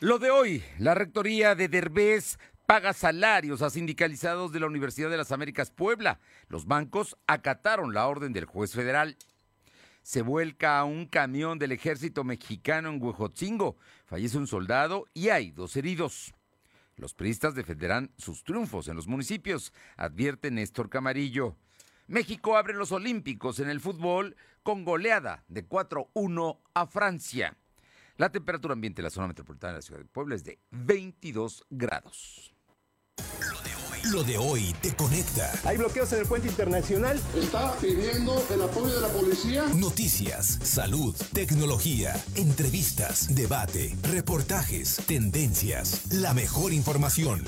Lo de hoy, la rectoría de Derbez paga salarios a sindicalizados de la Universidad de las Américas Puebla. Los bancos acataron la orden del juez federal. Se vuelca a un camión del ejército mexicano en Huejotzingo. Fallece un soldado y hay dos heridos. Los priistas defenderán sus triunfos en los municipios, advierte Néstor Camarillo. México abre los Olímpicos en el fútbol con goleada de 4-1 a Francia. La temperatura ambiente en la zona metropolitana de la ciudad de Puebla es de 22 grados. Lo de hoy te conecta. Hay bloqueos en el puente internacional. Está pidiendo el apoyo de la policía. Noticias, salud, tecnología, entrevistas, debate, reportajes, tendencias, la mejor información.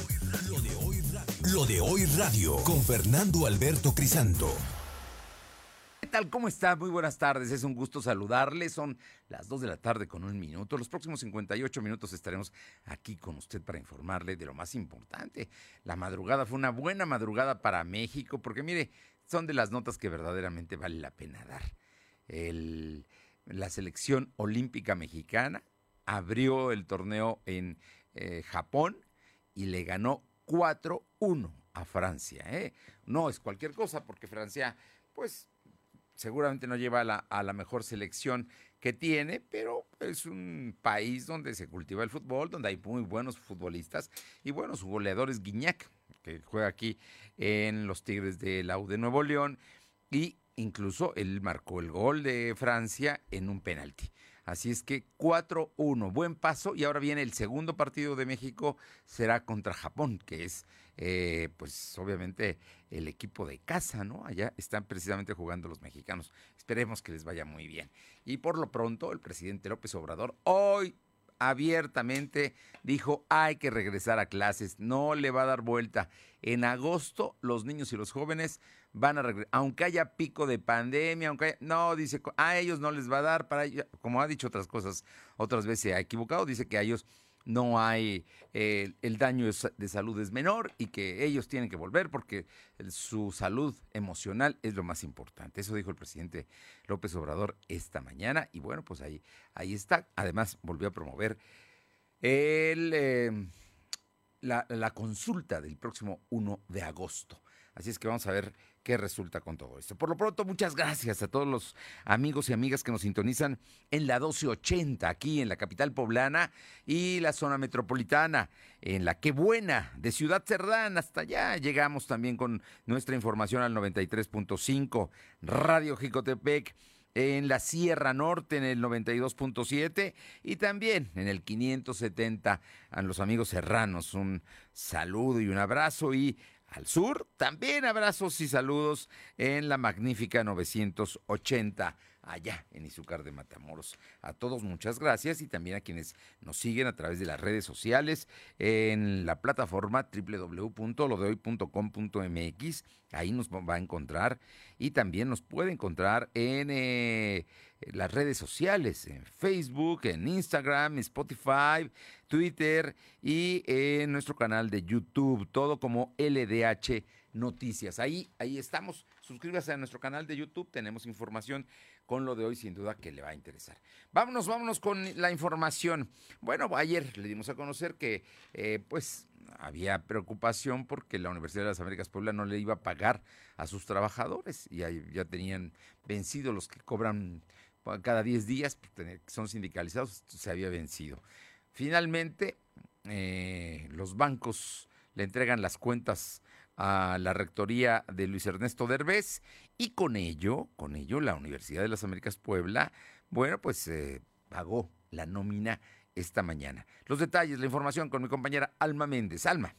Lo de hoy radio, Lo de hoy radio con Fernando Alberto Crisanto tal? ¿Cómo está? Muy buenas tardes. Es un gusto saludarles. Son las 2 de la tarde con un minuto. Los próximos 58 minutos estaremos aquí con usted para informarle de lo más importante. La madrugada fue una buena madrugada para México porque mire, son de las notas que verdaderamente vale la pena dar. la selección olímpica mexicana abrió el torneo en eh, Japón y le ganó 4-1 a Francia. ¿eh? No es cualquier cosa porque Francia pues seguramente no lleva a la, mejor selección que tiene, pero es un país donde se cultiva el fútbol, donde hay muy buenos futbolistas y bueno, su goleador es Guiñac, que juega aquí en los Tigres de la de Nuevo León y incluso él marcó el gol de Francia en un penalti. Así es que 4-1, buen paso y ahora viene el segundo partido de México, será contra Japón, que es eh, pues obviamente el equipo de casa, ¿no? Allá están precisamente jugando los mexicanos. Esperemos que les vaya muy bien. Y por lo pronto, el presidente López Obrador hoy abiertamente dijo hay que regresar a clases, no le va a dar vuelta. En agosto los niños y los jóvenes van a regresar, aunque haya pico de pandemia, aunque haya, no, dice, a ellos no les va a dar, para como ha dicho otras cosas, otras veces se ha equivocado, dice que a ellos no hay, eh, el daño de salud es menor y que ellos tienen que volver porque su salud emocional es lo más importante. Eso dijo el presidente López Obrador esta mañana y bueno, pues ahí, ahí está. Además, volvió a promover el, eh, la, la consulta del próximo 1 de agosto. Así es que vamos a ver qué resulta con todo esto. Por lo pronto, muchas gracias a todos los amigos y amigas que nos sintonizan en la 1280, aquí en la capital poblana y la zona metropolitana, en la Qué Buena de Ciudad Cerdán. Hasta allá llegamos también con nuestra información al 93.5, Radio Jicotepec en la Sierra Norte en el 92.7 y también en el 570 a los amigos serranos. Un saludo y un abrazo y al sur. También abrazos y saludos en la magnífica 980 allá en Izúcar de Matamoros. A todos muchas gracias y también a quienes nos siguen a través de las redes sociales en la plataforma www.lodehoy.com.mx. Ahí nos va a encontrar y también nos puede encontrar en eh, las redes sociales, en Facebook, en Instagram, Spotify, Twitter y en nuestro canal de YouTube, todo como LDH Noticias. Ahí, ahí estamos. Suscríbase a nuestro canal de YouTube, tenemos información con lo de hoy, sin duda que le va a interesar. Vámonos, vámonos con la información. Bueno, ayer le dimos a conocer que, eh, pues, había preocupación porque la Universidad de las Américas Puebla no le iba a pagar a sus trabajadores y ya tenían vencido los que cobran cada 10 días, pues, son sindicalizados, se había vencido. Finalmente, eh, los bancos le entregan las cuentas a la rectoría de Luis Ernesto Derbez y con ello, con ello la Universidad de las Américas Puebla, bueno, pues eh, pagó la nómina esta mañana. Los detalles, la información con mi compañera Alma Méndez. Alma.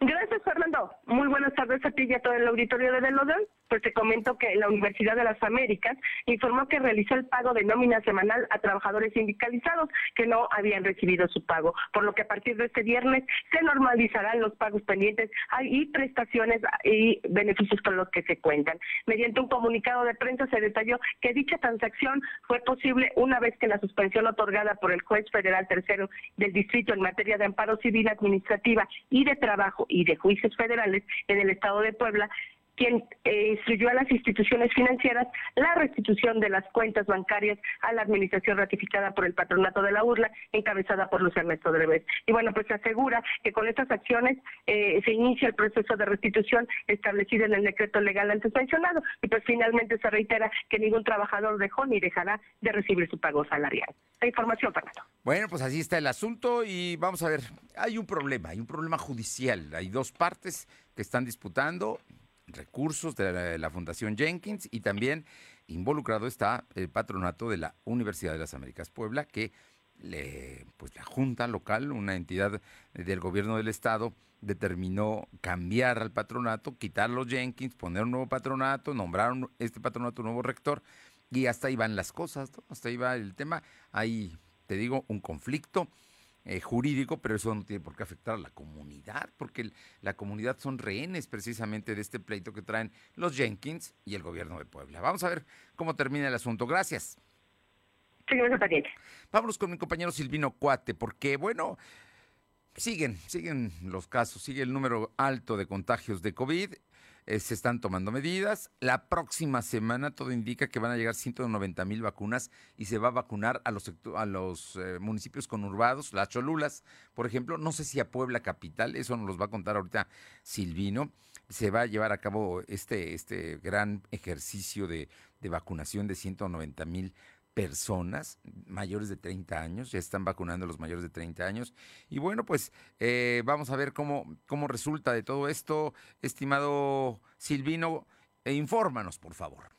Gracias, Fernando. Muy buenas tardes a ti y a todo el auditorio de Delodel pues te comento que la Universidad de las Américas informó que realizó el pago de nómina semanal a trabajadores sindicalizados que no habían recibido su pago, por lo que a partir de este viernes se normalizarán los pagos pendientes y prestaciones y beneficios con los que se cuentan. Mediante un comunicado de prensa se detalló que dicha transacción fue posible una vez que la suspensión otorgada por el juez federal tercero del distrito en materia de amparo civil administrativa y de trabajo y de juicios federales en el estado de Puebla quien eh, instruyó a las instituciones financieras la restitución de las cuentas bancarias a la administración ratificada por el patronato de la URLA, encabezada por Luis Ernesto Dreves. Y bueno, pues se asegura que con estas acciones eh, se inicia el proceso de restitución establecido en el decreto legal antes mencionado y pues finalmente se reitera que ningún trabajador dejó ni dejará de recibir su pago salarial. La información, Fernando. Bueno, pues así está el asunto y vamos a ver, hay un problema, hay un problema judicial, hay dos partes que están disputando recursos de la, Fundación Jenkins y también involucrado está el patronato de la Universidad de las Américas Puebla, que le, pues la Junta Local, una entidad del gobierno del Estado, determinó cambiar al patronato, quitar los Jenkins, poner un nuevo patronato, nombrar este patronato un nuevo rector, y hasta ahí van las cosas, hasta ahí va el tema. Hay, te digo, un conflicto eh, jurídico, pero eso no tiene por qué afectar a la comunidad, porque la comunidad son rehenes precisamente de este pleito que traen los Jenkins y el gobierno de Puebla. Vamos a ver cómo termina el asunto. Gracias. Sí, Vámonos con mi compañero Silvino Cuate, porque bueno, siguen, siguen los casos, sigue el número alto de contagios de COVID. Eh, se están tomando medidas. La próxima semana todo indica que van a llegar 190 mil vacunas y se va a vacunar a los, a los eh, municipios conurbados, las Cholulas, por ejemplo. No sé si a Puebla Capital, eso nos los va a contar ahorita Silvino. Se va a llevar a cabo este, este gran ejercicio de, de vacunación de 190 mil personas mayores de 30 años, ya están vacunando a los mayores de 30 años. Y bueno, pues eh, vamos a ver cómo, cómo resulta de todo esto. Estimado Silvino, e infórmanos, por favor.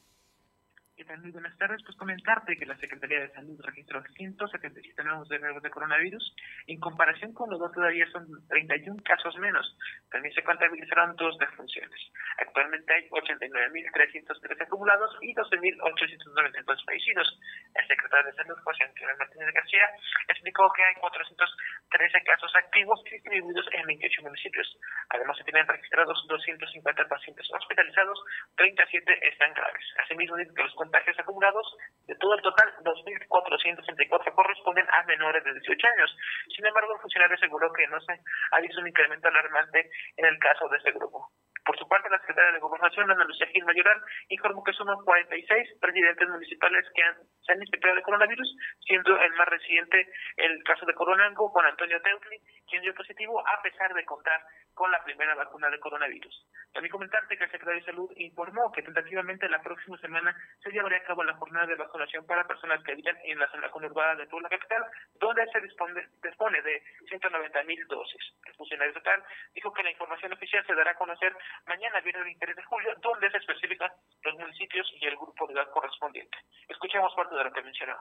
¿Qué tal? Muy buenas tardes. Pues comentarte que la Secretaría de Salud registró 177 nuevos de, de coronavirus. En comparación con los dos todavía son 31 casos menos. También se contabilizaron dos defunciones. Actualmente hay 89.313 acumulados y 12.892 fallecidos. El secretario de Salud, José Antonio Martínez García, explicó que hay 413 casos activos distribuidos en 28 municipios. Además, se tienen registrados 250 pacientes hospitalizados, 37 están graves. Asimismo, dice que los contagios acumulados, de todo el total, 2.464 corresponden a menores de 18 años. Sin embargo, el funcionario aseguró que no se ha visto un incremento alarmante en el caso de este grupo. Por su parte, la secretaria de Gobernación, Ana Lucía Gil Mayoral, informó que son 46 presidentes municipales que han, se han infectado de coronavirus, siendo el más reciente el caso de Coronango con Antonio Teutli, quien dio positivo a pesar de contar con la primera vacuna de coronavirus. También comentarte que el secretario de Salud informó que tentativamente la próxima semana se llevaría a cabo la jornada de vacunación para personas que viven en la zona conurbada de Puebla Capital, donde se dispone, dispone de 190 mil dosis. El funcionario total dijo que la información oficial se dará a conocer mañana, viernes 23 de julio, donde se especifican los municipios y el grupo de edad correspondiente. Escuchemos parte de lo que mencionó.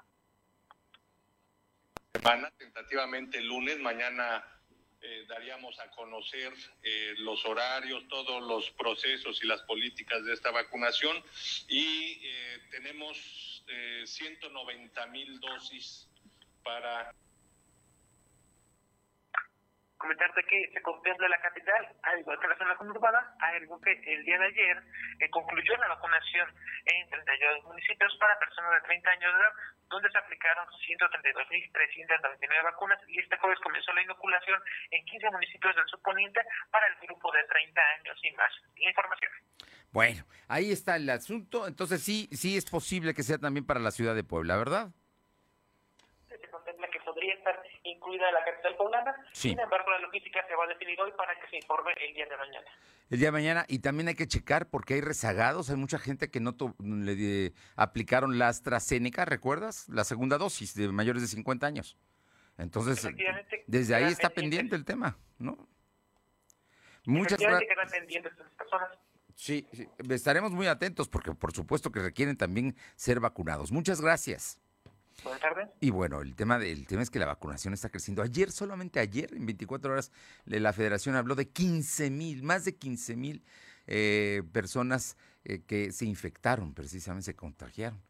Semana, tentativamente lunes, mañana eh, daríamos a conocer eh, los horarios, todos los procesos y las políticas de esta vacunación. Y eh, tenemos 190 mil dosis para comentarte que se contempla la capital, al igual que la zona conurbada, algo que el día de ayer eh, concluyó la vacunación en 32 municipios para personas de 30 años de edad, donde se aplicaron 132.399 vacunas y este jueves comenzó la inoculación en 15 municipios del subponiente para el grupo de 30 años y más. La información. Bueno, ahí está el asunto. Entonces sí, sí es posible que sea también para la ciudad de Puebla, ¿verdad? Que podría estar incluida la capital poblana. Sin embargo, la logística se va a definir hoy para que se informe el día de mañana. El día de mañana, y también hay que checar porque hay rezagados, hay mucha gente que no le aplicaron la AstraZeneca, ¿recuerdas? La segunda dosis de mayores de 50 años. Entonces, desde ahí está pendiente el tema, ¿no? Muchas gracias. Sí, sí, estaremos muy atentos porque por supuesto que requieren también ser vacunados. Muchas gracias. Buenas tardes. Y bueno, el tema, del tema es que la vacunación está creciendo. Ayer, solamente ayer, en 24 horas, la federación habló de 15 mil, más de 15 mil eh, personas eh, que se infectaron, precisamente se contagiaron.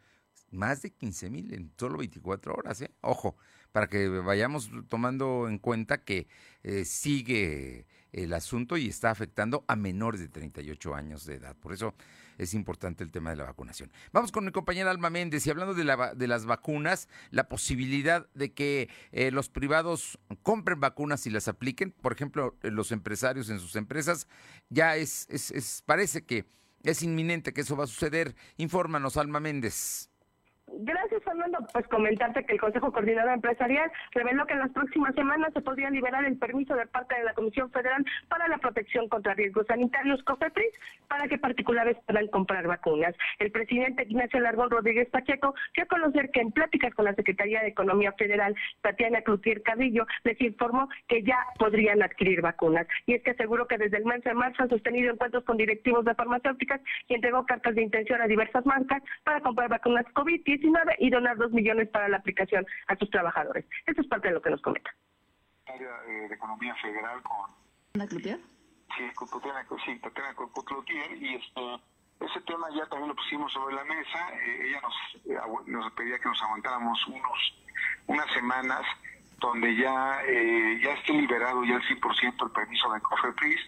Más de 15 mil en solo 24 horas, ¿eh? Ojo, para que vayamos tomando en cuenta que eh, sigue el asunto y está afectando a menores de 38 años de edad. Por eso es importante el tema de la vacunación. Vamos con mi compañera Alma Méndez y hablando de, la, de las vacunas, la posibilidad de que eh, los privados compren vacunas y las apliquen, por ejemplo, los empresarios en sus empresas, ya es, es, parece que es inminente que eso va a suceder. Infórmanos, Alma Méndez. Gracias, Fernando. Pues comentarte que el Consejo Coordinador Empresarial reveló que en las próximas semanas se podría liberar el permiso de parte de la Comisión Federal para la protección contra riesgos sanitarios, COFEPRIS, para que particulares puedan comprar vacunas. El presidente Ignacio Largón Rodríguez Pacheco dio a conocer que en pláticas con la Secretaría de Economía Federal, Tatiana Cloutier Cadillo, les informó que ya podrían adquirir vacunas. Y es que aseguró que desde el mes de marzo han sostenido encuentros con directivos de farmacéuticas y entregó cartas de intención a diversas marcas para comprar vacunas COVID-19 y donar dos millones para la aplicación a sus trabajadores. Esto es parte de lo que nos comenta. Área eh, de Economía Federal con... ¿Ana Cloutier? Sí, con Tatiana, sí, Tatiana Cloutier y este, ese tema ya también lo pusimos sobre la mesa. Eh, ella nos, eh, nos pedía que nos aguantáramos unos unas semanas donde ya, eh, ya esté liberado ya el 100% el permiso de COFEPRIS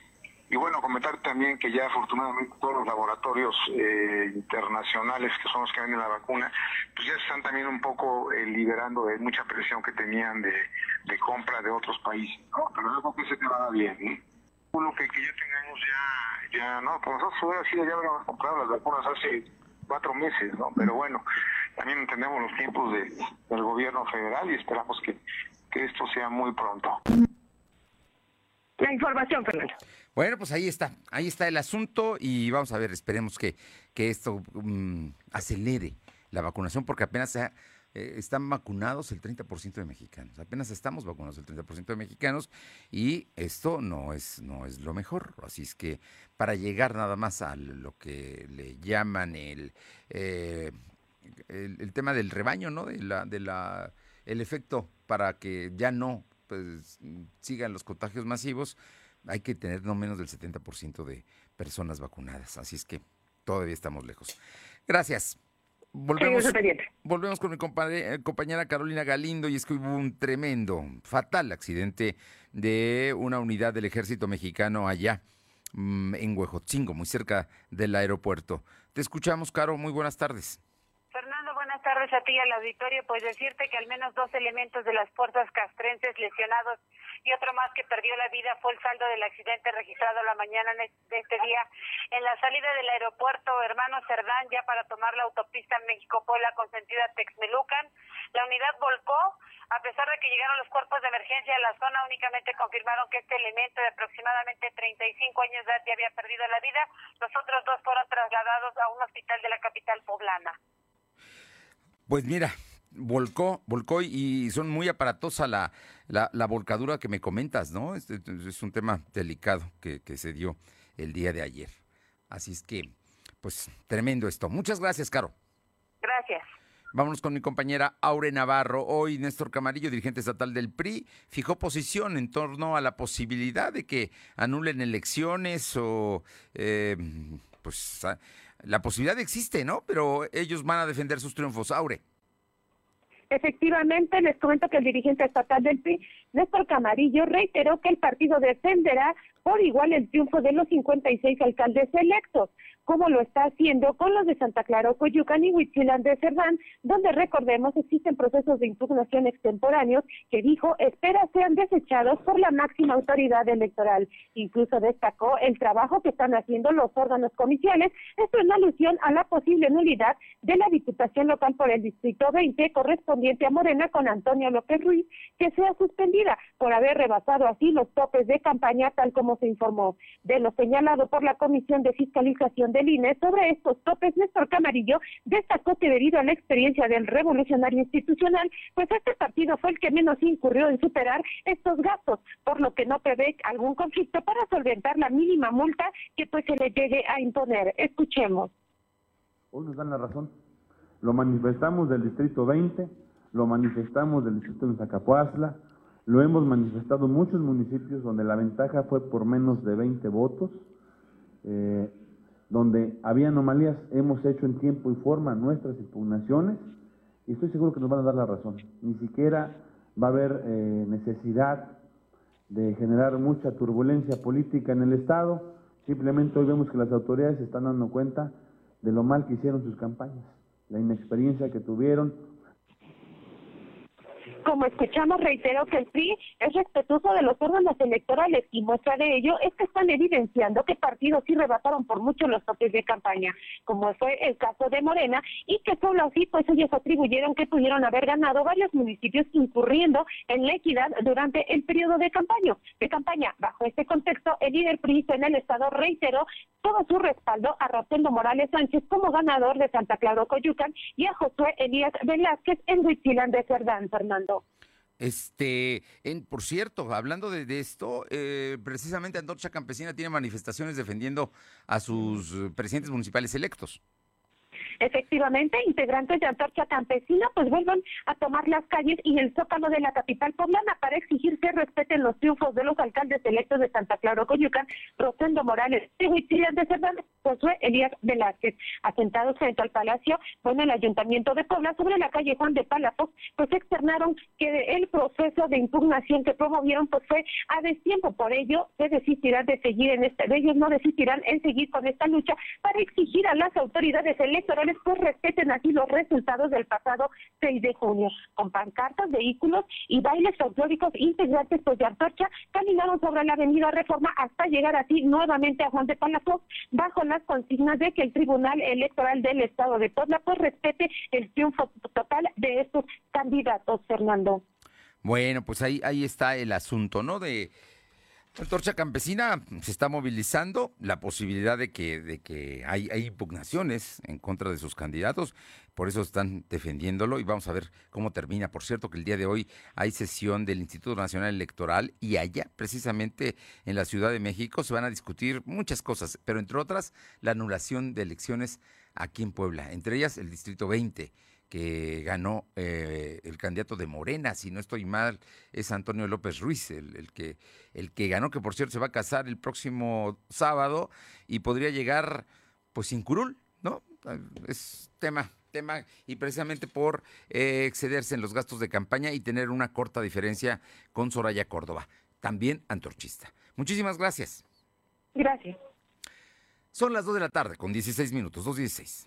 y bueno, comentar también que ya afortunadamente todos los laboratorios eh, internacionales que son los que venden la vacuna, pues ya están también un poco eh, liberando de mucha presión que tenían de, compra de otros países. ¿no? Pero algo que se te va bien. ¿eh? Lo que, que, ya tengamos ya, ya no, pues nosotros hubiera sido, ya habíamos comprado las vacunas hace cuatro meses, ¿no? Pero bueno, también entendemos los tiempos de, del gobierno federal y esperamos que, que esto sea muy pronto. La información, Fernando. Bueno, pues ahí está, ahí está el asunto y vamos a ver, esperemos que, que esto mm, acelere la vacunación porque apenas eh, están vacunados el 30% de mexicanos, apenas estamos vacunados el 30% de mexicanos y esto no es, no es lo mejor, así es que para llegar nada más a lo que le llaman el, eh, el, tema del rebaño, ¿no? De la, de la, el efecto para que ya no pues, sigan los contagios masivos, hay que tener no menos del 70% de personas vacunadas. Así es que todavía estamos lejos. Gracias. Volvemos, volvemos con mi eh, compañera Carolina Galindo y es que hubo un tremendo, fatal accidente de una unidad del ejército mexicano allá mm, en Huejotzingo, muy cerca del aeropuerto. Te escuchamos, Caro. Muy buenas tardes tardes a ti y al auditorio. Pues decirte que al menos dos elementos de las fuerzas castrenses lesionados y otro más que perdió la vida fue el saldo del accidente registrado la mañana de este día en la salida del aeropuerto Hermano Cerdán ya para tomar la autopista México-Puebla con sentido a Texmelucan. La unidad volcó. A pesar de que llegaron los cuerpos de emergencia a la zona, únicamente confirmaron que este elemento de aproximadamente 35 años de edad ya había perdido la vida. Los otros dos fueron trasladados a un hospital de la capital poblana. Pues mira, volcó, volcó y son muy aparatosa la, la, volcadura que me comentas, ¿no? Es, es un tema delicado que, que, se dio el día de ayer. Así es que, pues, tremendo esto. Muchas gracias, Caro. Gracias. Vámonos con mi compañera Aure Navarro. Hoy Néstor Camarillo, dirigente estatal del PRI, fijó posición en torno a la posibilidad de que anulen elecciones o, eh, pues, la posibilidad existe, ¿no? Pero ellos van a defender sus triunfos. Aure. Efectivamente, les comento que el dirigente estatal del PRI, Néstor Camarillo, reiteró que el partido defenderá por igual el triunfo de los 56 alcaldes electos como lo está haciendo con los de Santa Clara, Coyucan y Huitzilán de Cerdán, donde recordemos existen procesos de impugnación extemporáneos que dijo espera sean desechados por la máxima autoridad electoral. Incluso destacó el trabajo que están haciendo los órganos comiciales, esto en alusión a la posible nulidad de la Diputación Local por el Distrito 20 correspondiente a Morena con Antonio López Ruiz, que sea suspendida por haber rebasado así los topes de campaña tal como se informó. De lo señalado por la Comisión de Fiscalización del INE sobre estos topes, Néstor Camarillo destacó que debido a la experiencia del revolucionario institucional, pues este partido fue el que menos incurrió en superar estos gastos, por lo que no prevé algún conflicto para solventar la mínima multa que pues se le llegue a imponer. Escuchemos. Hoy nos dan la razón. Lo manifestamos del Distrito 20, lo manifestamos del Distrito de Zacapuazla, lo hemos manifestado en muchos municipios donde la ventaja fue por menos de 20 votos. Eh, donde había anomalías, hemos hecho en tiempo y forma nuestras impugnaciones y estoy seguro que nos van a dar la razón. Ni siquiera va a haber eh, necesidad de generar mucha turbulencia política en el Estado, simplemente hoy vemos que las autoridades están dando cuenta de lo mal que hicieron sus campañas, la inexperiencia que tuvieron. Como escuchamos, reitero que el PRI es respetuoso de los órganos electorales y muestra de ello es que están evidenciando que partidos sí rebataron por mucho los toques de campaña, como fue el caso de Morena, y que solo así pues ellos atribuyeron que pudieron haber ganado varios municipios incurriendo en la equidad durante el periodo de campaña. De campaña. Bajo este contexto, el líder PRI en el estado reiteró todo su respaldo a Rosendo Morales Sánchez como ganador de Santa Clara Coyucan y a Josué Elías Velázquez en Huitzilán de Cerdán, Fernando. Este, en, por cierto, hablando de, esto, eh, precisamente Antorcha Campesina tiene manifestaciones defendiendo a sus eh, presidentes municipales electos. Efectivamente, integrantes de Antorcha Campesina pues vuelven a tomar las calles y el zócalo de la capital poblana para exigir que respeten los triunfos de los alcaldes electos de Santa Clara Coyucan, Rosendo Morales, de Cervantes, Josué Elías Velázquez. Asentados frente al Palacio, bueno, el Ayuntamiento de Puebla, sobre la calle Juan de Palafox, pues externaron que el proceso de impugnación que promovieron pues fue a destiempo. Por ello, se desistirán de seguir en este, ellos no desistirán en seguir con esta lucha para exigir a las autoridades electorales pues respeten así los resultados del pasado 6 de junio. Con pancartas, vehículos y bailes folclóricos integrantes pues de Antorcha caminaron sobre la avenida Reforma hasta llegar así nuevamente a Juan de Palafox bajo las consignas de que el Tribunal Electoral del Estado de Puebla pues respete el triunfo total de estos candidatos, Fernando. Bueno, pues ahí, ahí está el asunto, ¿no? De la Torcha Campesina se está movilizando la posibilidad de que, de que hay, hay impugnaciones en contra de sus candidatos, por eso están defendiéndolo y vamos a ver cómo termina. Por cierto que el día de hoy hay sesión del Instituto Nacional Electoral y allá, precisamente en la Ciudad de México, se van a discutir muchas cosas, pero entre otras la anulación de elecciones aquí en Puebla, entre ellas el Distrito 20 que ganó eh, el candidato de Morena, si no estoy mal, es Antonio López Ruiz, el, el, que, el que ganó, que por cierto se va a casar el próximo sábado y podría llegar pues sin curul, ¿no? Es tema, tema, y precisamente por eh, excederse en los gastos de campaña y tener una corta diferencia con Soraya Córdoba, también antorchista. Muchísimas gracias. Gracias. Son las 2 de la tarde con 16 minutos, 2.16.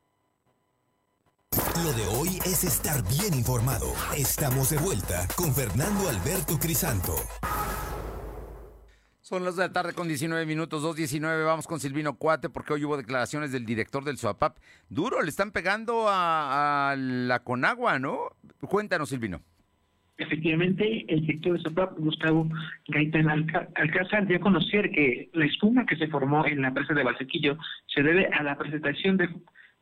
Lo de hoy es estar bien informado. Estamos de vuelta con Fernando Alberto Crisanto. Son las de la tarde con 19 minutos, 2.19. Vamos con Silvino Cuate porque hoy hubo declaraciones del director del SOAPAP. Duro, le están pegando a, a la Conagua, ¿no? Cuéntanos, Silvino. Efectivamente, el director de SOPAP, Gustavo Gaitán Alcázar, dio a conocer que la espuma que se formó en la presa de Valsequillo se debe a la presentación de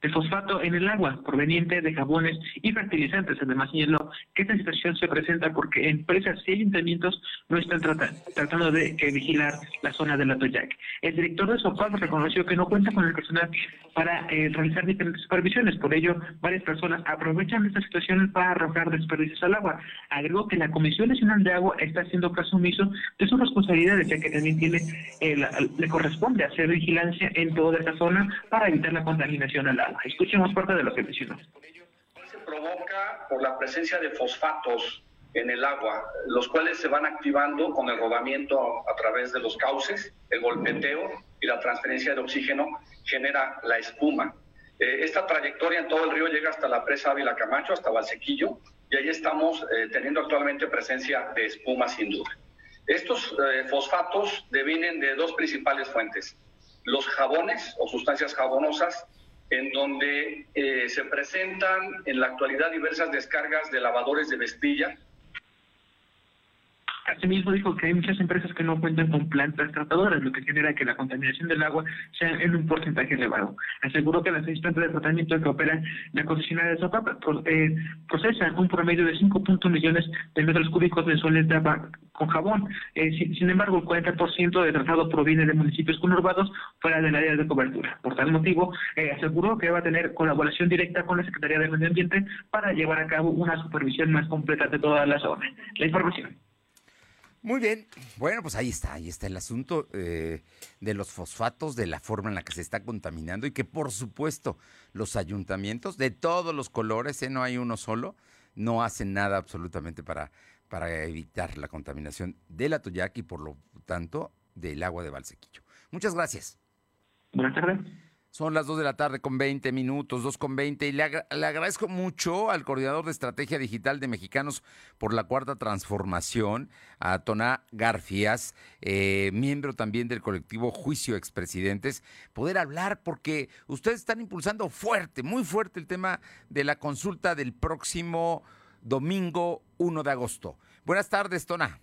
de fosfato en el agua proveniente de jabones y fertilizantes. Además, señaló que esta situación se presenta porque empresas y ayuntamientos no están tratando de eh, vigilar la zona de la Toyac. El director de Sopal reconoció que no cuenta con el personal para eh, realizar diferentes supervisiones. Por ello, varias personas aprovechan esta situación para arrojar desperdicios al agua. Agregó que la Comisión Nacional de Agua está haciendo caso omiso de sus responsabilidades, ya que también tiene eh, le corresponde hacer vigilancia en toda esta zona para evitar la contaminación al agua. Escuchemos parte de lo que mencionó. Se provoca por la presencia de fosfatos en el agua, los cuales se van activando con el rodamiento a través de los cauces, el golpeteo y la transferencia de oxígeno genera la espuma. Eh, esta trayectoria en todo el río llega hasta la presa Ávila Camacho, hasta Valsequillo, y ahí estamos eh, teniendo actualmente presencia de espuma sin duda. Estos eh, fosfatos devienen de dos principales fuentes, los jabones o sustancias jabonosas, en donde se presentan en la actualidad diversas descargas de lavadores de vestilla, Asimismo dijo que hay muchas empresas que no cuentan con plantas tratadoras, lo que genera que la contaminación del agua sea en un porcentaje elevado. Aseguró que las seis plantas de tratamiento que operan la concesionaria de Zapapa eh, procesan un promedio de 5.1 millones de metros cúbicos mensuales de agua con jabón. Eh, sin, embargo, el 40% de tratado proviene de municipios conurbados fuera del área de cobertura. Por tal motivo, eh, aseguró que va a tener colaboración directa con la Secretaría de Medio Ambiente para llevar a cabo una supervisión más completa de toda la zona. La información. Muy bien, bueno, pues ahí está, ahí está el asunto eh, de los fosfatos, de la forma en la que se está contaminando y que por supuesto los ayuntamientos de todos los colores, ¿eh? no hay uno solo, no hacen nada absolutamente para, para evitar la contaminación de la Toyac y por lo tanto del agua de Valsequillo. Muchas gracias. Buenas tardes. Son las 2 de la tarde con 20 minutos, 2 con 20. Y le, agradezco mucho al coordinador de estrategia digital de Mexicanos por la Cuarta Transformación, a Toná Garfias, eh, miembro también del colectivo Juicio Expresidentes, poder hablar porque ustedes están impulsando fuerte, muy fuerte el tema de la consulta del próximo domingo 1 de agosto. Buenas tardes, Tona.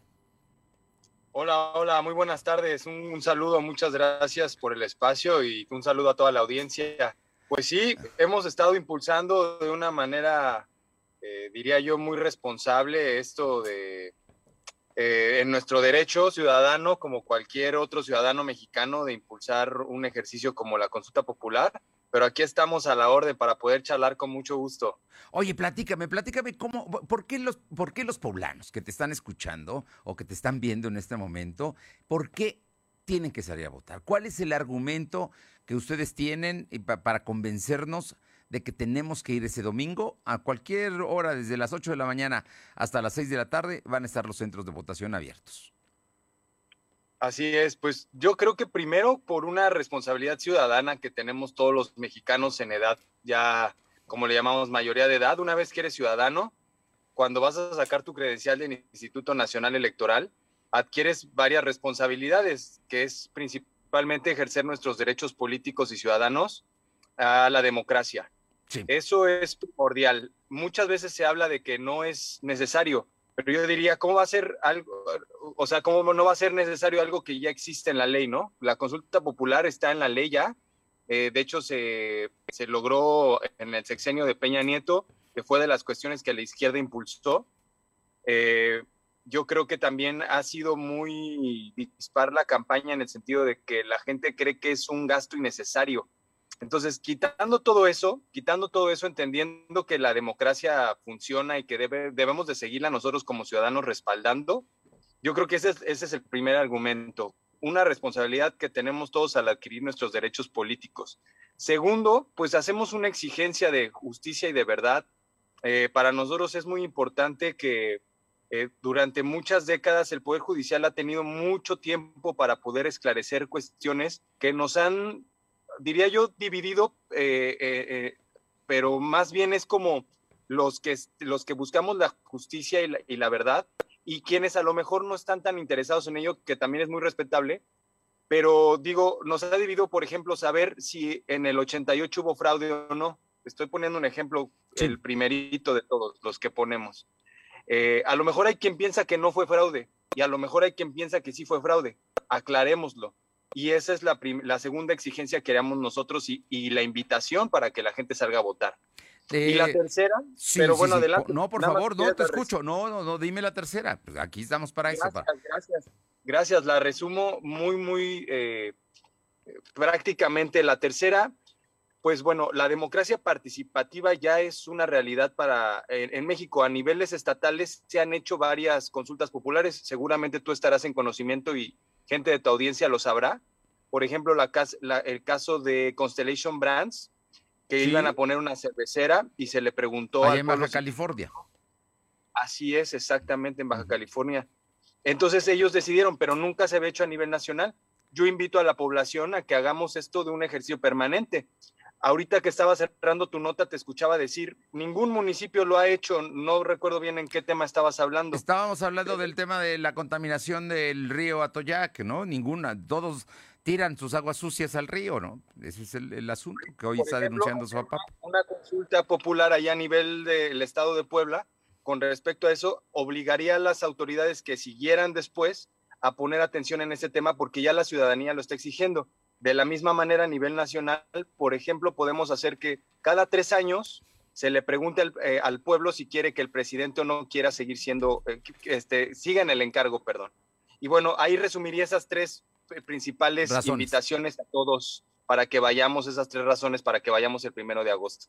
Hola, hola, muy buenas tardes. Un, saludo, muchas gracias por el espacio y un saludo a toda la audiencia. Pues sí, hemos estado impulsando de una manera, eh, diría yo, muy responsable esto de eh, en nuestro derecho ciudadano, como cualquier otro ciudadano mexicano, de impulsar un ejercicio como la consulta popular pero aquí estamos a la orden para poder charlar con mucho gusto. Oye, platícame, platícame cómo, por qué los, por qué los poblanos que te están escuchando o que te están viendo en este momento, por qué tienen que salir a votar? ¿Cuál es el argumento que ustedes tienen para convencernos de que tenemos que ir ese domingo a cualquier hora, desde las 8 de la mañana hasta las 6 de la tarde, van a estar los centros de votación abiertos? Así es, pues yo creo que primero por una responsabilidad ciudadana que tenemos todos los mexicanos en edad, ya como le llamamos mayoría de edad, una vez que eres ciudadano, cuando vas a sacar tu credencial del Instituto Nacional Electoral, adquieres varias responsabilidades, que es principalmente ejercer nuestros derechos políticos y ciudadanos a la democracia. Eso es primordial. Muchas veces se habla de que no es necesario, pero yo diría, ¿cómo va a ser algo, o sea, cómo no va a ser necesario algo que ya existe en la ley, ¿no? La consulta popular está en la ley ya. Eh, de hecho, se, se, logró en el sexenio de Peña Nieto, que fue de las cuestiones que la izquierda impulsó. Eh, yo creo que también ha sido muy dispar la campaña en el sentido de que la gente cree que es un gasto innecesario. Entonces, quitando todo eso, quitando todo eso, entendiendo que la democracia funciona y que debe, debemos de seguirla nosotros como ciudadanos respaldando, yo creo que ese es, ese es el primer argumento, una responsabilidad que tenemos todos al adquirir nuestros derechos políticos. Segundo, pues hacemos una exigencia de justicia y de verdad. Eh, para nosotros es muy importante que eh, durante muchas décadas el Poder Judicial ha tenido mucho tiempo para poder esclarecer cuestiones que nos han diría yo, dividido, eh, eh, eh, pero más bien es como los que, los que buscamos la justicia y la, verdad y quienes a lo mejor no están tan interesados en ello, que también es muy respetable, pero digo, nos ha dividido, por ejemplo, saber si en el 88 hubo fraude o no. Estoy poniendo un ejemplo, el primerito de todos los que ponemos. a lo mejor hay quien piensa que no fue fraude y a lo mejor hay quien piensa que sí fue fraude. Aclarémoslo y esa es la, la segunda exigencia que haríamos nosotros y, y, la invitación para que la gente salga a votar. y la tercera, sí, pero sí, bueno, sí. adelante. No, por Nada favor, no te escucho. No, no, no, dime la tercera. Pues aquí estamos para eso. Gracias, para- gracias. Gracias, la resumo muy, muy eh, prácticamente. La tercera, pues bueno, la democracia participativa ya es una realidad para, en, en México, a niveles estatales se han hecho varias consultas populares, seguramente tú estarás en conocimiento y gente de tu audiencia lo sabrá. Por ejemplo, la, cas- la- el caso de Constellation Brands, que Sí. iban a poner una cervecera y se le preguntó Allá al en Baja California. Así es, exactamente en Baja California. Entonces ellos decidieron, pero nunca se había hecho a nivel nacional. Yo invito a la población a que hagamos esto de un ejercicio permanente. Ahorita que estaba cerrando tu nota, te escuchaba decir, ningún municipio lo ha hecho, no recuerdo bien en qué tema estabas hablando. Estábamos hablando del tema de la contaminación del río Atoyac, ¿no? Ninguna, todos tiran sus aguas sucias al río, ¿no? Ese es el, el asunto que hoy Por está ejemplo, denunciando su papá. Una consulta popular allá a nivel del estado de Puebla, con respecto a eso, obligaría a las autoridades que siguieran después a poner atención en ese tema porque ya la ciudadanía lo está exigiendo. De la misma manera a nivel nacional, por ejemplo, podemos hacer que cada tres años se le pregunte al, eh, al pueblo si quiere que el presidente o no quiera seguir siendo, eh, este, siga en el encargo, perdón. Y bueno, ahí resumiría esas tres eh, principales Razones. invitaciones a todos para que vayamos, esas tres razones para que vayamos el primero de agosto.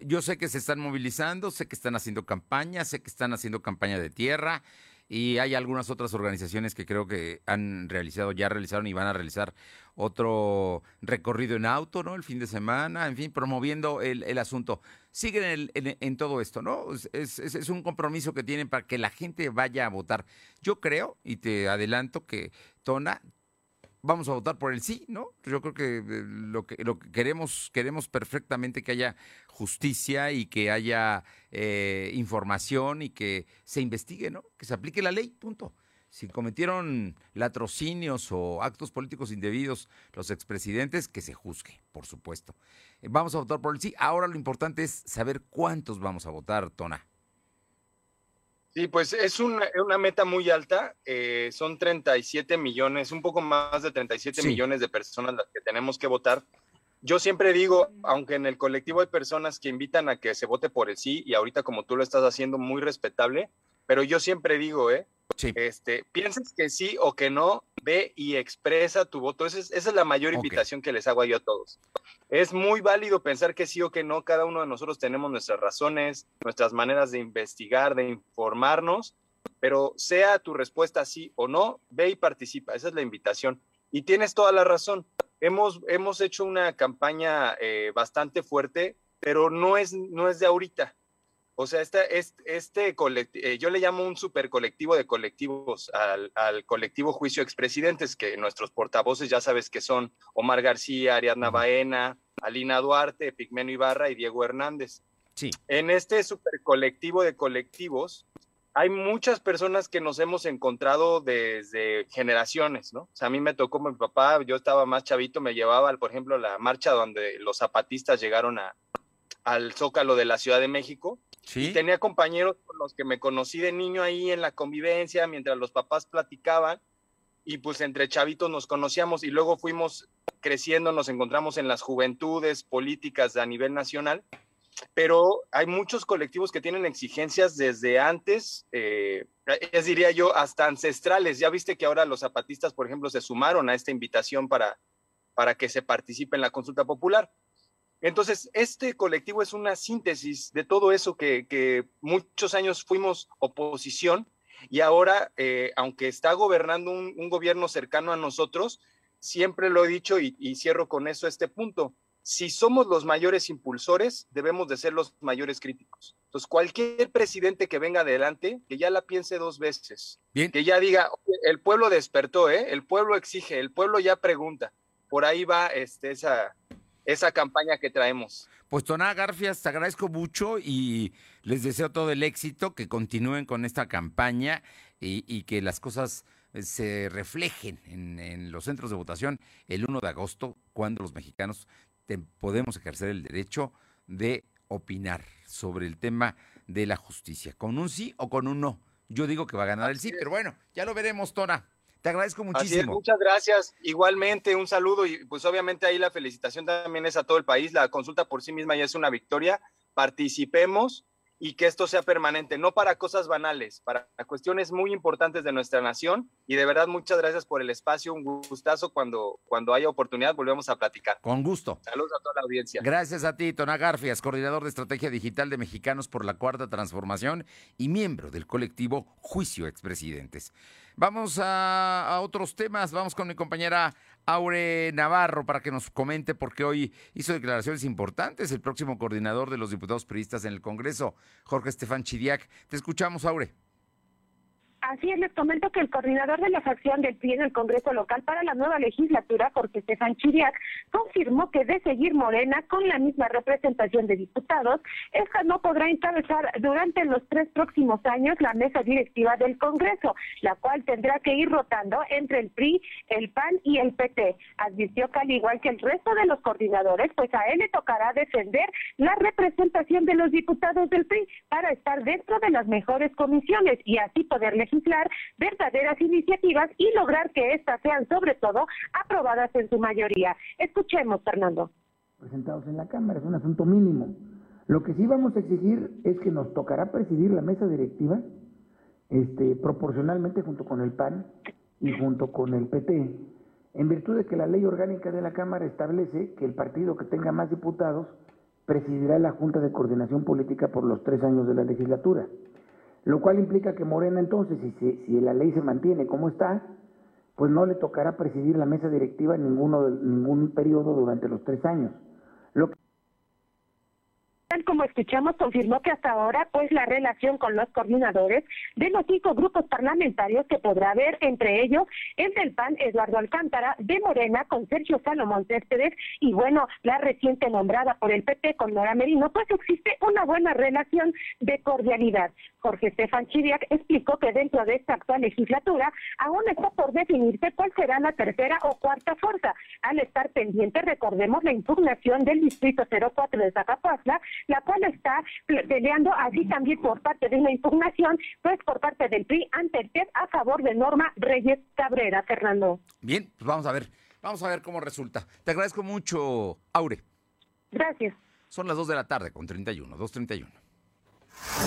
Yo sé que se están movilizando, sé que están haciendo campaña, sé que están haciendo campaña de tierra y hay algunas otras organizaciones que creo que han realizado, ya realizaron y van a realizar otro recorrido en auto, ¿no? El fin de semana, en fin, promoviendo el, asunto. Siguen en, en- en todo esto, ¿no? Es un compromiso que tienen para que la gente vaya a votar. Yo creo, y te adelanto que, Tona, vamos a votar por el sí, ¿no? Yo creo que eh, lo que, lo que queremos, queremos perfectamente que haya justicia y que haya eh, información y que se investigue, ¿no? Que se aplique la ley, punto. Si cometieron latrocinios o actos políticos indebidos los expresidentes, que se juzgue, por supuesto. Eh, Vamos a votar por el sí. Ahora lo importante es saber cuántos vamos a votar, Tona. Sí, pues es una, una meta muy alta. eh, son 37 millones, un poco más de 37 Sí. millones de personas las que tenemos que votar. Yo siempre digo, aunque en el colectivo hay personas que invitan a que se vote por el sí, y ahorita como tú lo estás haciendo, muy respetable, pero yo siempre digo, ¿eh? Este, pienses que sí o que no, ve y expresa tu voto. Esa es, esa es la mayor invitación que les hago yo a todos. Es muy válido pensar que sí o que no. Cada uno de nosotros tenemos nuestras razones, nuestras maneras de investigar, de informarnos, pero sea tu respuesta sí o no, ve y participa. Esa es la invitación. Y tienes toda la razón. Hemos, hemos hecho una campaña eh, bastante fuerte, pero no es, no es de ahorita. O sea, este, este, este colectivo, yo le llamo un super colectivo de colectivos al, al colectivo Juicio Expresidentes, que nuestros portavoces ya sabes que son Omar García, Ariadna Baena, Alina Duarte, Pigmeno Ibarra y Diego Hernández. Sí. En este super colectivo de colectivos hay muchas personas que nos hemos encontrado desde generaciones, ¿no? O sea, a mí me tocó mi papá, yo estaba más chavito, me llevaba, por ejemplo, la marcha donde los zapatistas llegaron a, al Zócalo de la Ciudad de México. Sí. Y tenía compañeros con los que me conocí de niño ahí en la convivencia, mientras los papás platicaban, y pues entre chavitos nos conocíamos y luego fuimos creciendo, nos encontramos en las juventudes políticas a nivel nacional, pero hay muchos colectivos que tienen exigencias desde antes, eh, diría yo, hasta ancestrales. Ya viste que ahora los zapatistas, por ejemplo, se sumaron a esta invitación para, para que se participe en la consulta popular. Entonces, este colectivo es una síntesis de todo eso que, que muchos años fuimos oposición y ahora, eh, aunque está gobernando un, gobierno cercano a nosotros, siempre lo he dicho y, cierro con eso este punto. Si somos los mayores impulsores, debemos de ser los mayores críticos. Entonces, cualquier presidente que venga adelante, que ya la piense dos veces, Bien. que ya diga, el pueblo despertó, ¿eh? el pueblo exige, el pueblo ya pregunta. Por ahí va este, esa, esa campaña que traemos. Pues Toná Garfias, te agradezco mucho y les deseo todo el éxito, que continúen con esta campaña y, y que las cosas eh, se reflejen en, en, los centros de votación el 1 de agosto, cuando los mexicanos te, podemos ejercer el derecho de opinar sobre el tema de la justicia, con un sí o con un no. Yo digo que va a ganar el sí, pero bueno, ya lo veremos, Tona. Te agradezco Así es, muchísimo. muchas gracias. Igualmente, un saludo y pues obviamente ahí la felicitación también es a todo el país. La consulta por sí misma ya es una victoria. Participemos y que esto sea permanente, no para cosas banales, para cuestiones muy importantes de nuestra nación. Y de verdad, muchas gracias por el espacio. Un gustazo cuando, cuando haya oportunidad, volvemos a platicar. Con gusto. Saludos a toda la audiencia. Gracias a ti, Tona Garfias, coordinador de estrategia digital de Mexicanos por la Cuarta Transformación y miembro del colectivo Juicio Expresidentes. Vamos a, a otros temas. Vamos con mi compañera Aure Navarro para que nos comente porque hoy hizo declaraciones importantes el próximo coordinador de los diputados periodistas en el Congreso, Jorge Estefan Chidiac. Te escuchamos, Aure. Así es, les comento que el coordinador de la facción del PRI en el Congreso local para la nueva legislatura, Jorge Estefan Chiriac, confirmó que de seguir Morena con la misma representación de diputados, esta no podrá encabezar durante los tres próximos años la mesa directiva del Congreso, la cual tendrá que ir rotando entre el PRI, el PAN y el PT. Advirtió que al igual que el resto de los coordinadores, pues a él le tocará defender la representación de los diputados del PRI para estar dentro de las mejores comisiones y así poder legislar verdaderas iniciativas y lograr que éstas sean sobre todo aprobadas en su mayoría. Escuchemos, Fernando. Presentados en la Cámara, es un asunto mínimo. Lo que sí vamos a exigir es que nos tocará presidir la mesa directiva este, proporcionalmente junto con el PAN y junto con el PT, en virtud de que la ley orgánica de la Cámara establece que el partido que tenga más diputados presidirá la Junta de Coordinación Política por los tres años de la legislatura lo cual implica que Morena entonces, si, si la ley se mantiene como está, pues no le tocará presidir la mesa directiva en ninguno, ningún periodo durante los tres años. Como escuchamos, confirmó que hasta ahora, pues la relación con los coordinadores de los cinco grupos parlamentarios que podrá haber, entre ellos el del PAN, Eduardo Alcántara, de Morena, con Sergio Salomón Céspedes, y bueno, la reciente nombrada por el PT con Nora Merino, pues existe una buena relación de cordialidad. Jorge Estefan Chiriac explicó que dentro de esta actual legislatura aún está por definirse cuál será la tercera o cuarta fuerza. Al estar pendiente, recordemos la impugnación del Distrito 04 de Zacapuazla, la cual está peleando así también por parte de una impugnación, pues por parte del PRI ante el TED a favor de Norma Reyes Cabrera, Fernando. Bien, pues vamos a ver, vamos a ver cómo resulta. Te agradezco mucho, Aure. Gracias. Son las 2 de la tarde con 31, 2.31.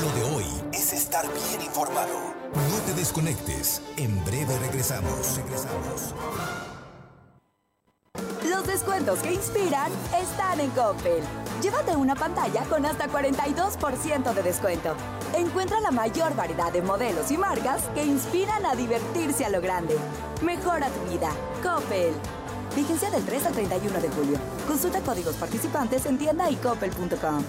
Lo de hoy es estar bien informado. No te desconectes. En breve regresamos. Regresamos. Los descuentos que inspiran están en Coppel. Llévate una pantalla con hasta 42% de descuento. Encuentra la mayor variedad de modelos y marcas que inspiran a divertirse a lo grande. Mejora tu vida. Coppel. Vigencia del 3 al 31 de julio. Consulta códigos participantes en tienda y coppel.com.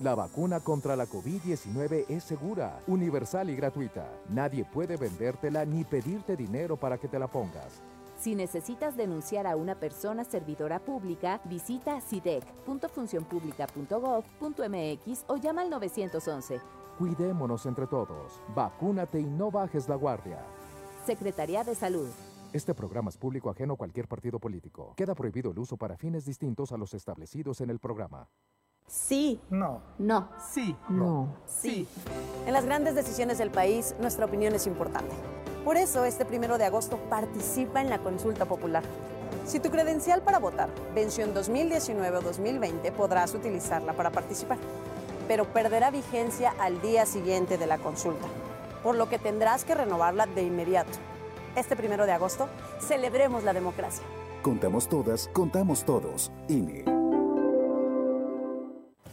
La vacuna contra la COVID-19 es segura, universal y gratuita. Nadie puede vendértela ni pedirte dinero para que te la pongas. Si necesitas denunciar a una persona servidora pública, visita sidec.funcionpublica.gov.mx o llama al 911. Cuidémonos entre todos. Vacúnate y no bajes la guardia. Secretaría de Salud. Este programa es público ajeno a cualquier partido político. Queda prohibido el uso para fines distintos a los establecidos en el programa. Sí. No. No. Sí. No. Sí. En las grandes decisiones del país, nuestra opinión es importante. Por eso, este primero de agosto participa en la consulta popular. Si tu credencial para votar venció en 2019 o 2020, podrás utilizarla para participar, pero perderá vigencia al día siguiente de la consulta, por lo que tendrás que renovarla de inmediato. Este primero de agosto, celebremos la democracia. Contamos todas, contamos todos. INE.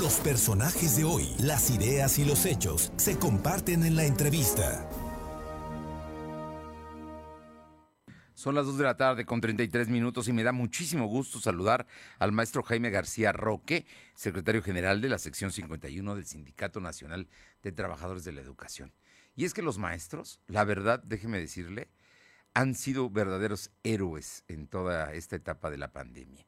Los personajes de hoy, las ideas y los hechos se comparten en la entrevista. Son las 2 de la tarde con 33 minutos y me da muchísimo gusto saludar al maestro Jaime García Roque, secretario general de la sección 51 del Sindicato Nacional de Trabajadores de la Educación. Y es que los maestros, la verdad, déjeme decirle, han sido verdaderos héroes en toda esta etapa de la pandemia,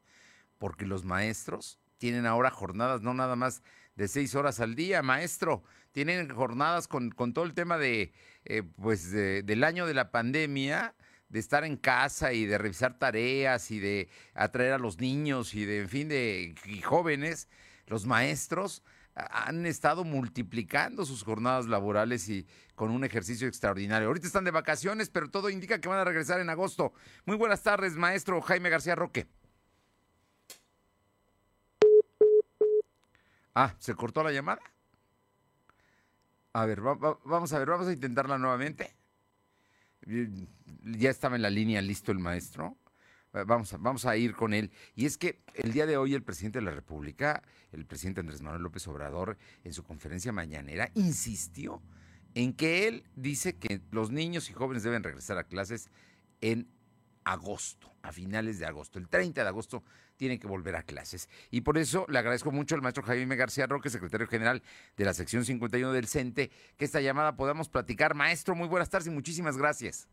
porque los maestros tienen ahora jornadas no nada más de seis horas al día, maestro, tienen jornadas con, todo el tema de, eh, pues, de- del año de la pandemia, de estar en casa y de revisar tareas y de atraer a los niños y de, en fin, de jóvenes, los maestros han estado multiplicando sus jornadas laborales y con un ejercicio extraordinario. Ahorita están de vacaciones, pero todo indica que van a regresar en agosto. Muy buenas tardes, maestro Jaime García Roque. Ah, ¿se cortó la llamada? A ver, va- va- vamos a ver, vamos a intentarla nuevamente. Ya estaba en la línea listo el maestro. Eh, Vamos a, vamos a ir con él. Y es que el día de hoy el presidente de la República, el presidente Andrés Manuel López Obrador, en su conferencia mañanera, insistió en que él dice que los niños y jóvenes deben regresar a clases en agosto, a finales de agosto. El 30 de agosto tienen que volver a clases. Y por eso le agradezco mucho al maestro Jaime García Roque, secretario general de la sección 51 del CENTE, que esta llamada podamos platicar. Maestro, muy buenas tardes y muchísimas gracias.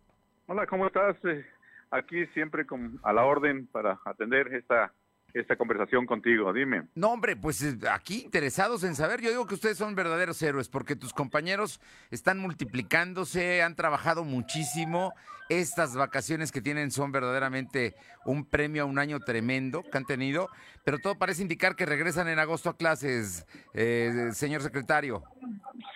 Hola, ¿cómo estás? Eh, aquí siempre con, a la orden para atender esta, esta conversación contigo. Dime. No, hombre, pues eh, aquí interesados en saber. Yo digo que ustedes son verdaderos héroes porque tus compañeros están multiplicándose, han trabajado muchísimo. Estas vacaciones que tienen son verdaderamente un premio a un año tremendo que han tenido, pero todo parece indicar que regresan en agosto a clases, eh, señor secretario.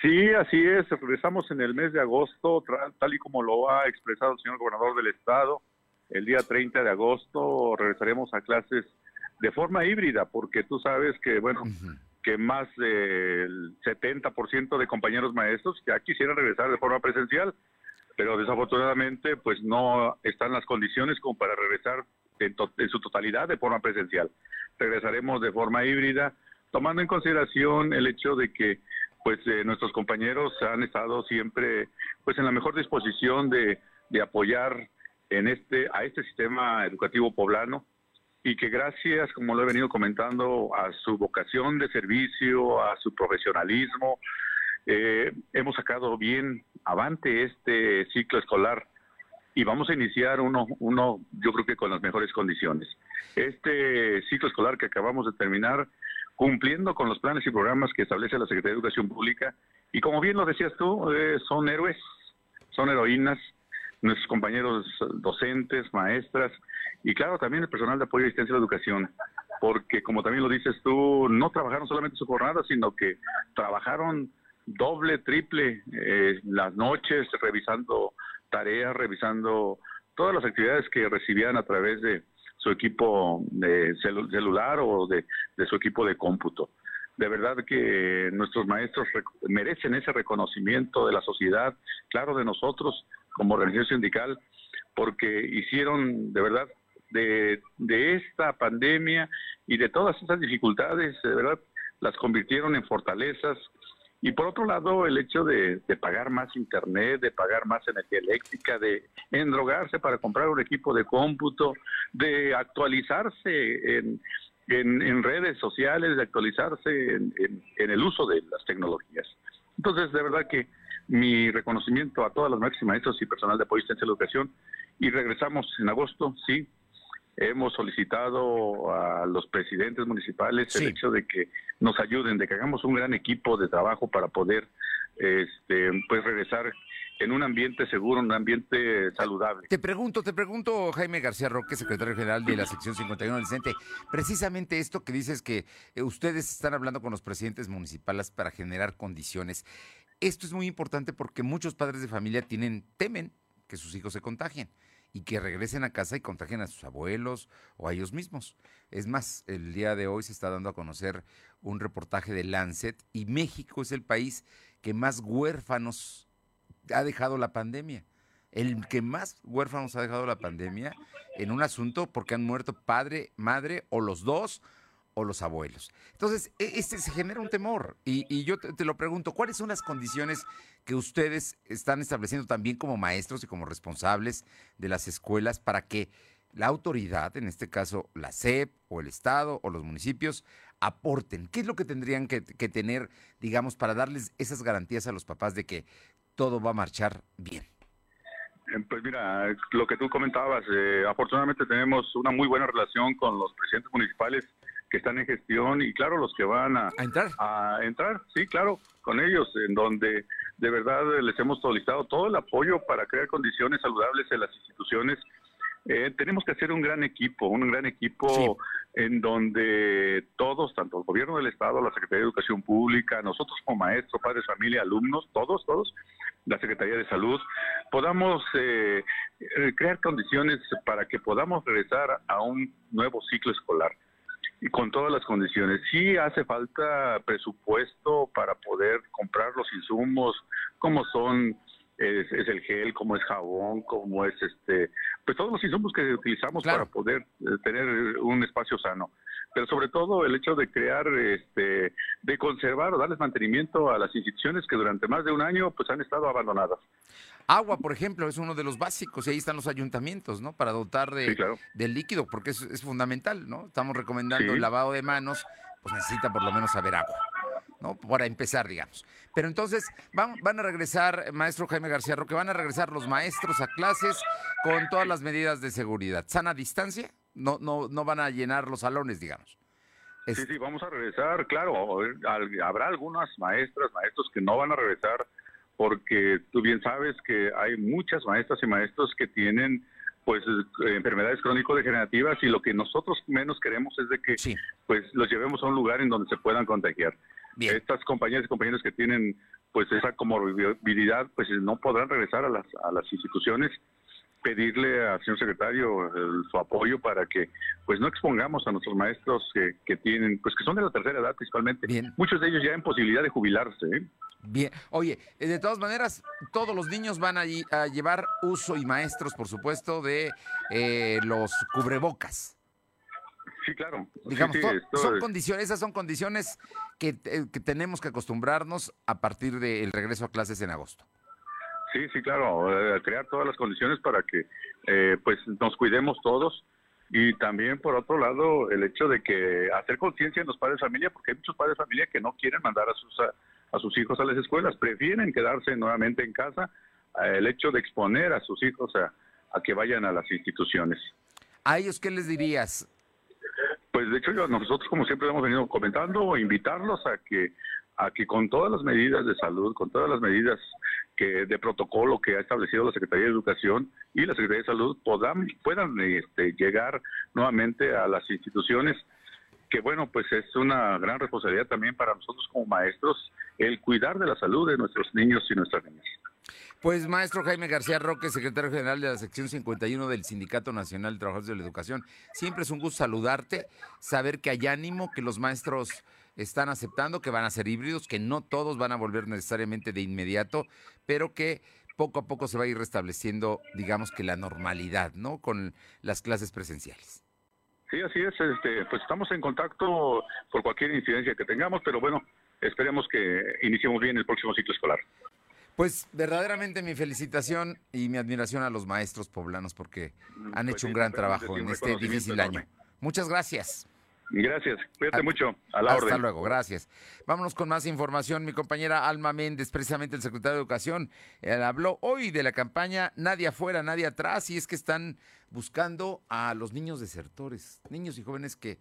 Sí, así es. Regresamos en el mes de agosto, tal y como lo ha expresado el señor gobernador del estado. El día 30 de agosto regresaremos a clases de forma híbrida, porque tú sabes que, bueno, que más del 70% de compañeros maestros ya quisieran regresar de forma presencial, pero desafortunadamente pues no están las condiciones como para regresar en, to- en su totalidad de forma presencial. Regresaremos de forma híbrida, tomando en consideración el hecho de que pues eh, nuestros compañeros han estado siempre pues en la mejor disposición de, de apoyar en este a este sistema educativo poblano y que gracias, como lo he venido comentando, a su vocación de servicio, a su profesionalismo, eh, hemos sacado bien avante este ciclo escolar y vamos a iniciar uno, uno, yo creo que con las mejores condiciones. Este ciclo escolar que acabamos de terminar, cumpliendo con los planes y programas que establece la Secretaría de Educación Pública, y como bien lo decías tú, eh, son héroes, son heroínas, nuestros compañeros docentes, maestras, y claro, también el personal de apoyo y asistencia a la educación, porque como también lo dices tú, no trabajaron solamente su jornada, sino que trabajaron doble, triple eh, las noches, revisando tareas, revisando todas las actividades que recibían a través de su equipo de celu- celular o de, su equipo de cómputo. De verdad que nuestros maestros rec- merecen ese reconocimiento de la sociedad, claro, de nosotros como organización sindical, porque hicieron de verdad de, de esta pandemia y de todas estas dificultades, de verdad, las convirtieron en fortalezas. Y por otro lado, el hecho de, de pagar más internet, de pagar más energía eléctrica, de endrogarse para comprar un equipo de cómputo, de actualizarse en, en, en redes sociales, de actualizarse en, en- en el uso de las tecnologías. Entonces, de verdad que mi reconocimiento a todas las maestras y maestros y personal de apoyo y asistencia a la educación. Y regresamos en agosto, sí. Hemos solicitado a los presidentes municipales el hecho de que nos ayuden, de que hagamos un gran equipo de trabajo para poder este, pues regresar en un ambiente seguro, un ambiente saludable. Te pregunto, te pregunto, Jaime García Roque, secretario general de la sección 51 del CENTE, precisamente esto que dices que eh, ustedes están hablando con los presidentes municipales para generar condiciones. Esto es muy importante porque muchos padres de familia tienen, temen que sus hijos se contagien y que regresen a casa y contagien a sus abuelos o a ellos mismos. Es más, el día de hoy se está dando a conocer un reportaje de Lancet y México es el país que más huérfanos ha dejado la pandemia. El que más huérfanos ha dejado la pandemia en un asunto porque han muerto padre, madre o los dos o los abuelos. Entonces, e- este se genera un temor. Y, y yo te, lo pregunto, ¿cuáles son las condiciones que ustedes están estableciendo también como maestros y como responsables de las escuelas para que la autoridad, en este caso la SEP o el Estado o los municipios, aporten? ¿Qué es lo que tendrían que, tener, digamos, para darles esas garantías a los papás de que todo va a marchar bien? Eh, Pues mira, lo que tú comentabas, eh, afortunadamente tenemos una muy buena relación con los presidentes municipales que están en gestión y claro, los que van a, entrar. A entrar, sí, claro, con ellos, en donde de verdad les hemos solicitado todo el apoyo para crear condiciones saludables en las instituciones. Eh, tenemos que hacer un gran equipo, un gran equipo en donde todos, tanto el gobierno del Estado, la Secretaría de Educación Pública, nosotros como maestros, padres, familia, alumnos, todos, todos, la Secretaría de Salud, podamos eh, eh, crear condiciones para que podamos regresar a un nuevo ciclo escolar y con todas las condiciones. Sí hace falta presupuesto para poder comprar los insumos, como son es, el gel, como es jabón, como es este, pues todos los insumos que utilizamos para poder eh, tener un espacio sano. Pero sobre todo el hecho de crear, este, de conservar o darles mantenimiento a las instituciones que durante más de un año pues han estado abandonadas. Agua, por ejemplo, es uno de los básicos y ahí están los ayuntamientos, ¿no? Para dotar de, del líquido, porque es, fundamental, ¿no? Estamos recomendando el lavado de manos, pues necesita por lo menos haber agua. ¿no? Para empezar, digamos. Pero entonces van, van a regresar, maestro Jaime García Roque, van a regresar los maestros a clases con todas las medidas de seguridad. ¿Sana distancia? No, no, no van a llenar los salones, digamos. Sí, sí, vamos a regresar, claro, habrá algunas maestras, maestros que no van a regresar porque tú bien sabes que hay muchas maestras y maestros que tienen pues enfermedades crónico-degenerativas y lo que nosotros menos queremos es de que pues los llevemos a un lugar en donde se puedan contagiar. Estas compañías y compañeros que tienen pues esa comorbilidad pues no podrán regresar a las, a las instituciones pedirle al señor secretario su apoyo para que pues no expongamos a nuestros maestros que, que, tienen pues que son de la tercera edad principalmente muchos de ellos ya en posibilidad de jubilarse ¿eh? bien oye eh, de todas maneras todos los niños van a, a llevar uso y maestros por supuesto de eh, los cubrebocas Sí, claro. Digamos, son condiciones, esas son condiciones que, que, tenemos que acostumbrarnos a partir del regreso a clases en agosto. Sí, sí, claro, eh, crear todas las condiciones para que eh, pues nos cuidemos todos y también por otro lado el hecho de que hacer conciencia en los padres de familia, porque hay muchos padres de familia que no quieren mandar a sus a, sus hijos a las escuelas, prefieren quedarse nuevamente en casa, eh, el hecho de exponer a sus hijos a, a que vayan a las instituciones. ¿A ellos qué les dirías? Pues de hecho nosotros como siempre hemos venido comentando, invitarlos a que a que con todas las medidas de salud, con todas las medidas que de protocolo que ha establecido la Secretaría de Educación y la Secretaría de Salud puedan, este, llegar nuevamente a las instituciones, que bueno, pues es una gran responsabilidad también para nosotros como maestros el cuidar de la salud de nuestros niños y nuestras niñas. Pues maestro Jaime García Roque, secretario general de la sección 51 del Sindicato Nacional de Trabajadores de la Educación, siempre es un gusto saludarte, saber que hay ánimo, que los maestros están aceptando que van a ser híbridos, que no todos van a volver necesariamente de inmediato, pero que poco a poco se va a ir restableciendo, digamos que la normalidad, ¿no? Con las clases presenciales. Sí, así es. Este, pues estamos en contacto por cualquier incidencia que tengamos, pero bueno, esperemos que iniciemos bien el próximo ciclo escolar. Pues verdaderamente mi felicitación y mi admiración a los maestros poblanos porque mm, han pues hecho un gran trabajo en este difícil año. Muchas gracias. Gracias, cuídate mucho, a la Hasta luego, gracias. Vámonos con más información. Mi compañera Alma Méndez, precisamente el secretario de Educación, habló hoy de la campaña Nadie afuera, nadie atrás, y es que están buscando a los niños desertores, niños y jóvenes que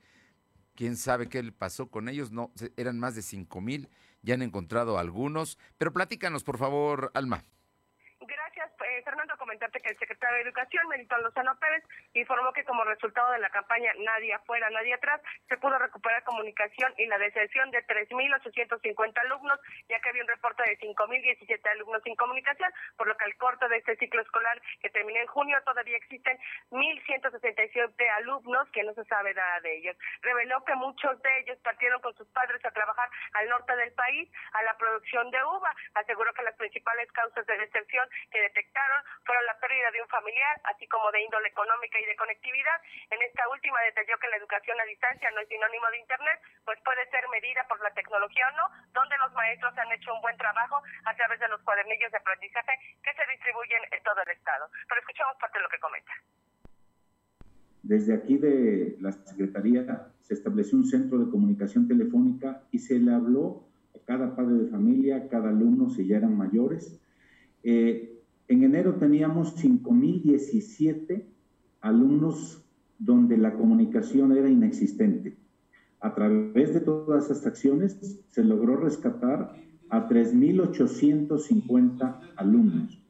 quién sabe qué le pasó con ellos, no, eran más de cinco mil, ya han encontrado algunos, pero platícanos, por favor, Alma comentarte que el secretario de Educación, Melitón Lozano Pérez, informó que como resultado de la campaña Nadie afuera, nadie atrás, se pudo recuperar comunicación y la deserción de 3.850 alumnos, ya que había un reporte de 5.017 alumnos sin comunicación, por lo que al corto de este ciclo escolar que terminó en junio todavía existen 1.167 alumnos que no se sabe nada de ellos. Reveló que muchos de ellos partieron con sus padres a trabajar al norte del país a la producción de uva. Aseguró que las principales causas de deserción que detectaron fueron la pérdida de un familiar, así como de índole económica y de conectividad. En esta última detalló que la educación a distancia no es sinónimo de Internet, pues puede ser medida por la tecnología o no, donde los maestros han hecho un buen trabajo a través de los cuadernillos de aprendizaje que se distribuyen en todo el Estado. Pero escuchamos parte de lo que comenta. Desde aquí de la Secretaría se estableció un centro de comunicación telefónica y se le habló a cada padre de familia, a cada alumno si ya eran mayores. Eh, En enero teníamos 5.017 alumnos donde la comunicación era inexistente. A través de todas estas acciones se logró rescatar a 3.850 alumnos.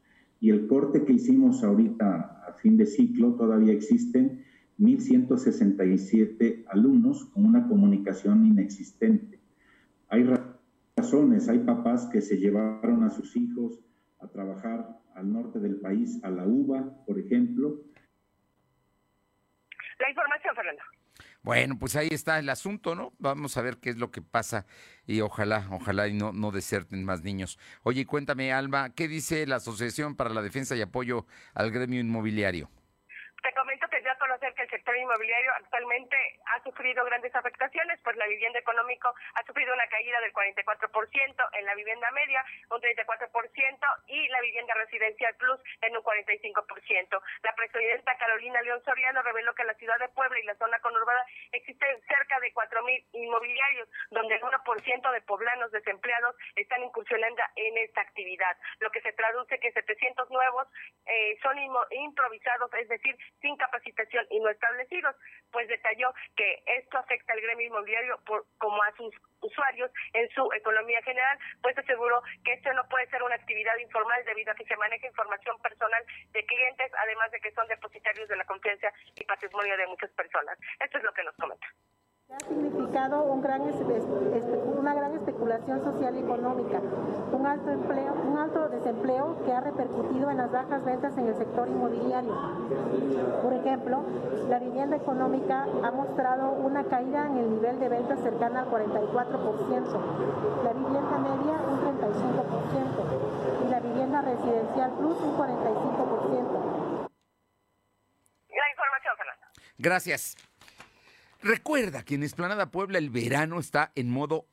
Y el corte que hicimos ahorita a fin de ciclo, todavía existen 1.167 alumnos con una comunicación inexistente. Hay razones, hay papás que se llevaron a sus hijos a trabajar al norte del país, a la UBA, por ejemplo. La información, Fernando. Bueno, pues ahí está el asunto, ¿no? Vamos a ver qué es lo que pasa y ojalá, ojalá y no, no deserten más niños. Oye, cuéntame, Alma, ¿qué dice la Asociación para la Defensa y Apoyo al Gremio Inmobiliario? Te comento que ya conocer que el sector inmobiliario actualmente ha sufrido grandes afectaciones, pues la vivienda económico ha sufrido una caída del 44%, en la vivienda media un 34% y la vivienda residencial plus en un 45%. La presidenta Carolina León Soriano reveló que la ciudad de Puebla y la zona conurbada existen cerca de 4.000 inmobiliarios, donde el 1% de poblanos desempleados están incursionando en esta actividad, lo que se traduce que 700 nuevos eh, son improvisados, es decir, sin capacitación y no pues detalló que esto afecta al gremio inmobiliario por, como a sus usuarios en su economía general, pues aseguró que esto no puede ser una actividad informal debido a que se maneja información personal de clientes, además de que son depositarios de la confianza y patrimonio de muchas personas. Esto es lo que nos comenta. Ha significado un gran especulación social y económica, un alto, empleo, un alto desempleo que ha repercutido en las bajas ventas en el sector inmobiliario. Por ejemplo, la vivienda económica ha mostrado una caída en el nivel de ventas cercana al 44%, la vivienda media un 35% y la vivienda residencial plus un 45%. La información. Gracias. Recuerda que en Esplanada Puebla el verano está en modo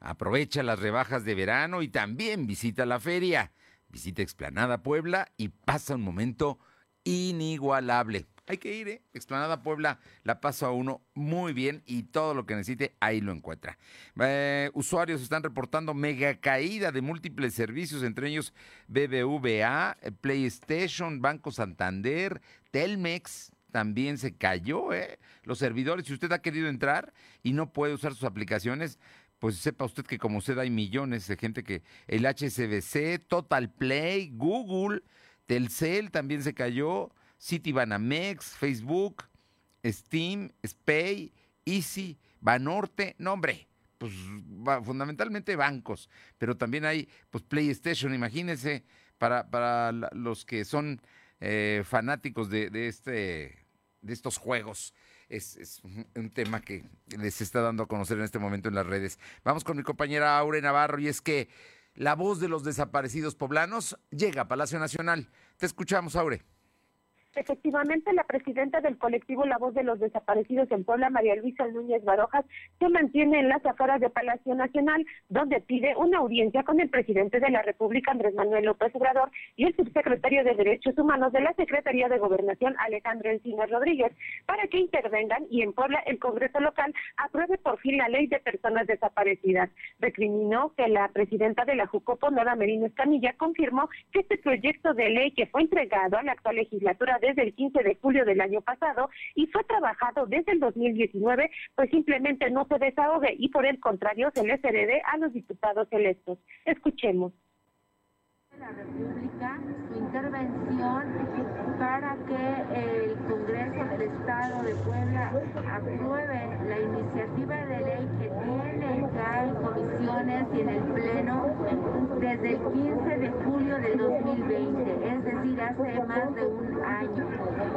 Aprovecha las rebajas de verano y también visita la feria. Visita Explanada Puebla y pasa un momento inigualable. Hay que ir, ¿eh? Explanada Puebla la pasa a uno muy bien y todo lo que necesite ahí lo encuentra. Eh, usuarios están reportando mega caída de múltiples servicios, entre ellos BBVA, PlayStation, Banco Santander, Telmex, también se cayó, ¿eh? Los servidores, si usted ha querido entrar y no puede usar sus aplicaciones, pues sepa usted que como usted hay millones de gente que el HSBC, Total Play, Google, Telcel también se cayó, Citibanamex, Facebook, Steam, Spay, Easy, Banorte, no hombre, pues fundamentalmente bancos, pero también hay pues PlayStation, imagínense, para, para los que son eh, fanáticos de, de, este, de estos juegos. Es, es, un tema que les está dando a conocer en este momento en las redes. Vamos con mi compañera Aure Navarro y es que la voz de los desaparecidos poblanos llega a Palacio Nacional. Te escuchamos, Aure. Efectivamente, la presidenta del colectivo La Voz de los Desaparecidos en Puebla, María Luisa Núñez Barojas, se mantiene en las afueras de Palacio Nacional, donde pide una audiencia con el presidente de la República, Andrés Manuel López Obrador, y el subsecretario de Derechos Humanos de la Secretaría de Gobernación, Alejandro Encinas Rodríguez, para que intervengan y en Puebla el Congreso local apruebe por fin la ley de personas desaparecidas. Recriminó que la presidenta de la Jucopo, Nora Merino Escamilla, confirmó que este proyecto de ley que fue entregado a la actual legislatura de desde el 15 de julio del año pasado y fue trabajado desde el 2019, pues simplemente no se desahogue y por el contrario se les herede a los diputados electos. Escuchemos. La República, su intervención para que el Congreso del Estado de Puebla apruebe la iniciativa de ley que tiene ya en comisiones y en el Pleno desde el 15 de julio del 2020, es decir, hace más de un año.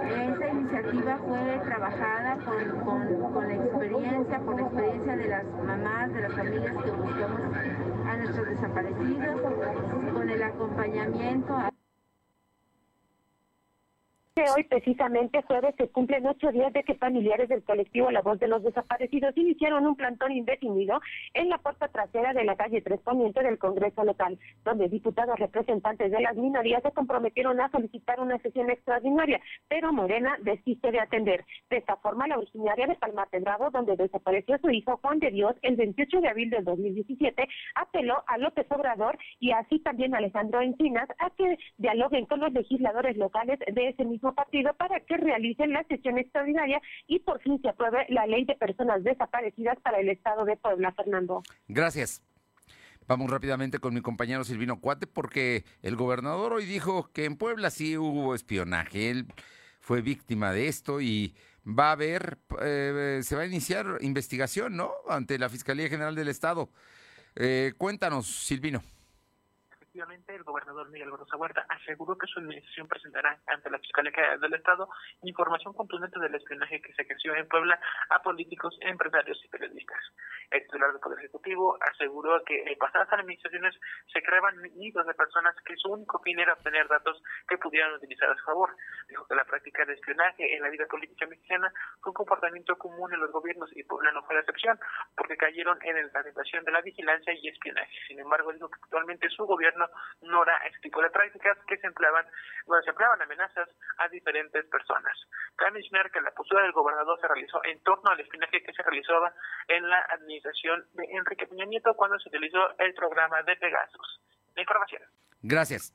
Esa iniciativa fue trabajada con, con, con la experiencia, con la experiencia de las mamás, de las familias que buscamos nuestros desaparecidos, con el acompañamiento. A hoy, precisamente jueves, se cumplen ocho días de que familiares del colectivo La Voz de los Desaparecidos iniciaron un plantón indefinido en la puerta trasera de la calle Tres Poniente del Congreso local, donde diputados representantes de las minorías se comprometieron a solicitar una sesión extraordinaria, pero Morena desiste de atender. De esta forma, la originaria de Palmate Bravo, donde desapareció su hijo Juan de Dios el 28 de abril del 2017, apeló a López Obrador y así también Alejandro Encinas a que dialoguen con los legisladores locales de ese mismo partido para que realicen la sesión extraordinaria y por fin se apruebe la ley de personas desaparecidas para el Estado de Puebla, Fernando. Gracias. Vamos rápidamente con mi compañero Silvino Cuate porque el gobernador hoy dijo que en Puebla sí hubo espionaje. Él fue víctima de esto y va a haber, eh, se va a iniciar investigación, ¿no? Ante la Fiscalía General del Estado. Eh, cuéntanos, Silvino efectivamente, el gobernador Miguel Barroso Huerta aseguró que su administración presentará ante la Fiscalía del Estado información contundente del espionaje que se ejerció en Puebla a políticos, empresarios y periodistas. El titular del Poder Ejecutivo aseguró que en pasadas administraciones se creaban nidos de personas que su único fin era obtener datos que pudieran utilizar a su favor. Dijo que la práctica de espionaje en la vida política mexicana fue un comportamiento común en los gobiernos y Puebla no fue la excepción, porque cayeron en la tentación de la vigilancia y espionaje. Sin embargo, dijo que actualmente su gobierno no era tipo prácticas que se empleaban, bueno, se empleaban amenazas a diferentes personas. Cabe mencionar que la postura del gobernador se realizó en torno al espionaje que se realizaba en la administración de Enrique Peña Nieto cuando se utilizó el programa de Pegasus. La información. Gracias.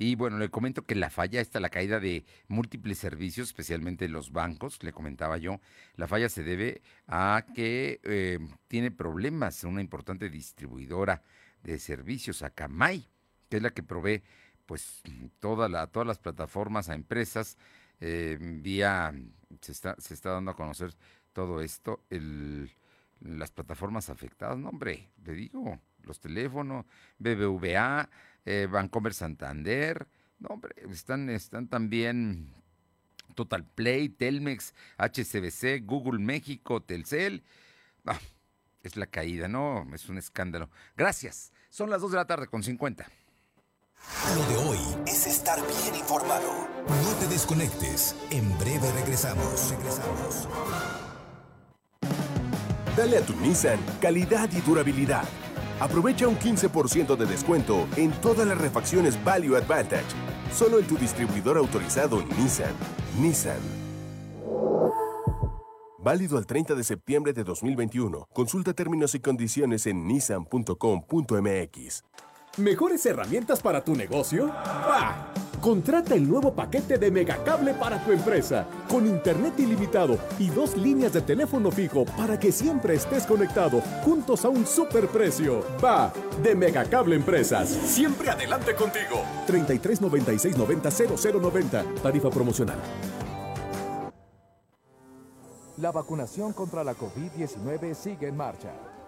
Y bueno, le comento que la falla está la caída de múltiples servicios, especialmente los bancos, le comentaba yo. La falla se debe a que eh, tiene problemas una importante distribuidora de servicios, Akamai es la que provee pues toda la, todas las plataformas a empresas eh, vía se está se está dando a conocer todo esto el, las plataformas afectadas no hombre le digo los teléfonos BBVA eh, Bancomer Santander no están están también Total Play Telmex HCBC Google México Telcel es la caída no es un escándalo. Gracias son las 2 de la tarde con 50 lo de hoy es estar bien informado. No te desconectes. En breve regresamos. Regresamos. Dale a tu Nissan calidad y durabilidad. Aprovecha un 15% de descuento en todas las refacciones Value Advantage. Solo en tu distribuidor autorizado Nissan. Nissan. Válido al 30 de septiembre de 2021. Consulta términos y condiciones en nissan.com.mx. ¿Mejores herramientas para tu negocio? ¡Bah! Contrata el nuevo paquete de Megacable para tu empresa, con internet ilimitado y dos líneas de teléfono fijo para que siempre estés conectado, juntos a un superprecio. Va, de Megacable Empresas. Siempre adelante contigo. 33 96 90 0090. Tarifa promocional. La vacunación contra la COVID-19 sigue en marcha.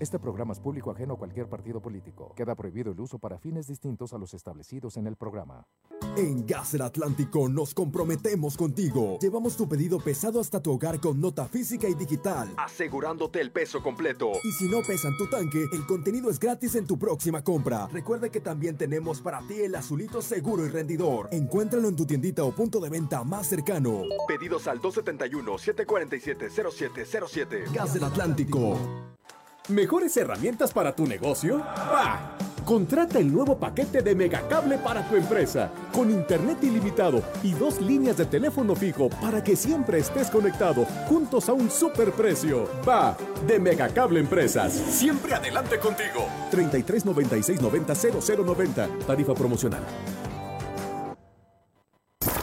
Este programa es público ajeno a cualquier partido político. Queda prohibido el uso para fines distintos a los establecidos en el programa. En Gas del Atlántico nos comprometemos contigo. Llevamos tu pedido pesado hasta tu hogar con nota física y digital. Asegurándote el peso completo. Y si no pesan tu tanque, el contenido es gratis en tu próxima compra. Recuerda que también tenemos para ti el azulito seguro y rendidor. Encuéntralo en tu tiendita o punto de venta más cercano. Pedidos al 271-747-0707. Gas del Atlántico. ¿Mejores herramientas para tu negocio? ¡Bah! Contrata el nuevo paquete de Megacable para tu empresa, con internet ilimitado y dos líneas de teléfono fijo para que siempre estés conectado, juntos a un superprecio. Va, de Megacable Empresas. Siempre adelante contigo. 33 96 90 0090. Tarifa promocional.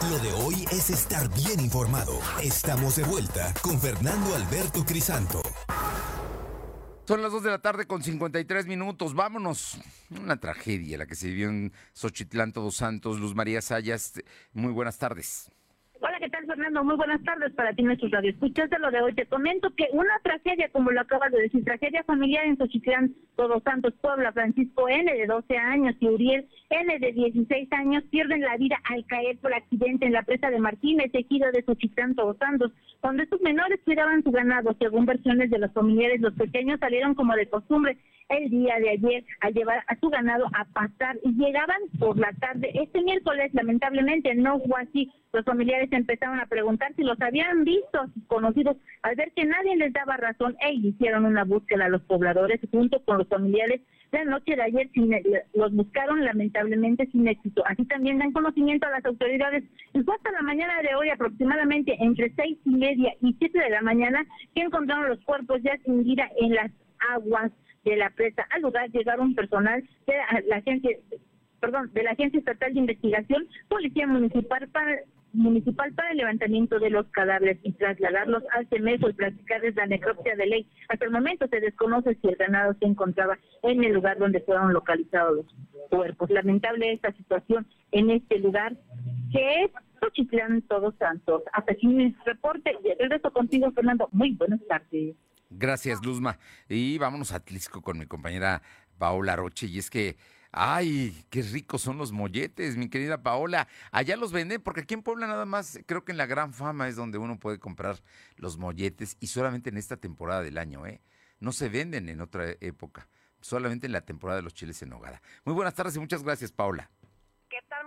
Lo de hoy es estar bien informado. Estamos de vuelta con Fernando Alberto Crisanto. Son las 2 de la tarde con 53 minutos. Vámonos. Una tragedia la que se vivió en Xochitlán, Todos Santos. Luz María Sayas, muy buenas tardes. Hola, ¿qué tal, Fernando? Muy buenas tardes para ti, nuestros radioescuchas de lo de hoy. Te comento que una tragedia, como lo acabas de decir, tragedia familiar en Xochitlán, Todos Santos, Puebla, Francisco N. de 12 años y Uriel N. de 16 años pierden la vida al caer por accidente en la presa de Martínez, tejido de Xochitlán, Todos Santos. Cuando estos menores cuidaban su ganado, según versiones de los familiares, los pequeños salieron como de costumbre el día de ayer a llevar a su ganado a pastar y llegaban por la tarde. Este miércoles, lamentablemente, no fue así. Los familiares empezaron a preguntar si los habían visto, conocidos, al ver que nadie les daba razón, e hicieron una búsqueda a los pobladores junto con los familiares. La noche de ayer los buscaron lamentablemente sin éxito. Así también dan conocimiento a las autoridades. Y fue hasta la mañana de hoy, aproximadamente entre seis y media y siete de la mañana, que encontraron los cuerpos ya sin vida en las aguas de la presa. Al lugar llegaron personal de la, agencia, perdón, de la Agencia Estatal de Investigación, Policía Municipal para municipal para el levantamiento de los cadáveres y trasladarlos al CEMEFO y practicarles la necropsia de ley. Hasta el momento se desconoce si el ganado se encontraba en el lugar donde fueron localizados los cuerpos. Lamentable esta situación en este lugar que es Xochitlán Todos Santos. Hasta aquí mi reporte y regreso contigo, Fernando. Muy buenas tardes. Gracias, Luzma. Y vámonos a Atlisco con mi compañera Paola Roche. Y es que, ay, qué ricos son los molletes, mi querida Paola. Allá los venden, porque aquí en Puebla nada más, creo que en la Gran Fama es donde uno puede comprar los molletes y solamente en esta temporada del año, ¿eh? No se venden en otra época, solamente en la temporada de los chiles en nogada. Muy buenas tardes y muchas gracias, Paola. ¿Qué tal?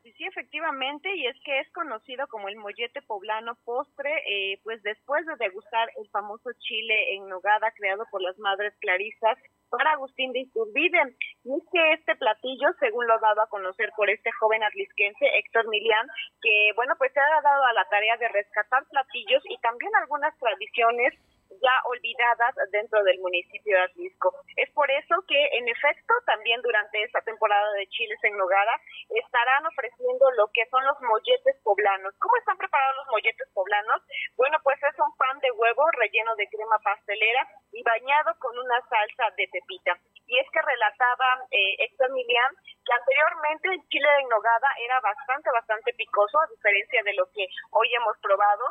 Tardes. Y sí, efectivamente, y es que es conocido como el mollete poblano postre, eh, pues después de degustar el famoso chile en nogada creado por las madres clarisas para Agustín de Iturbide. Y es que este platillo, según lo dado a conocer por este joven atlisquense, Héctor Milian, que bueno, pues se ha dado a la tarea de rescatar platillos y también algunas tradiciones ya olvidadas dentro del municipio de Atlisco. Es por eso que, en efecto, también durante esta temporada de chiles en Nogada estarán ofreciendo lo que son los molletes poblanos. ¿Cómo están preparados los molletes poblanos? Bueno, pues es un pan de huevo relleno de crema pastelera y bañado con una salsa de pepita. Y es que relataba eh, Héctor Milian que anteriormente el chile en nogada era bastante, bastante picoso, a diferencia de lo que hoy hemos probado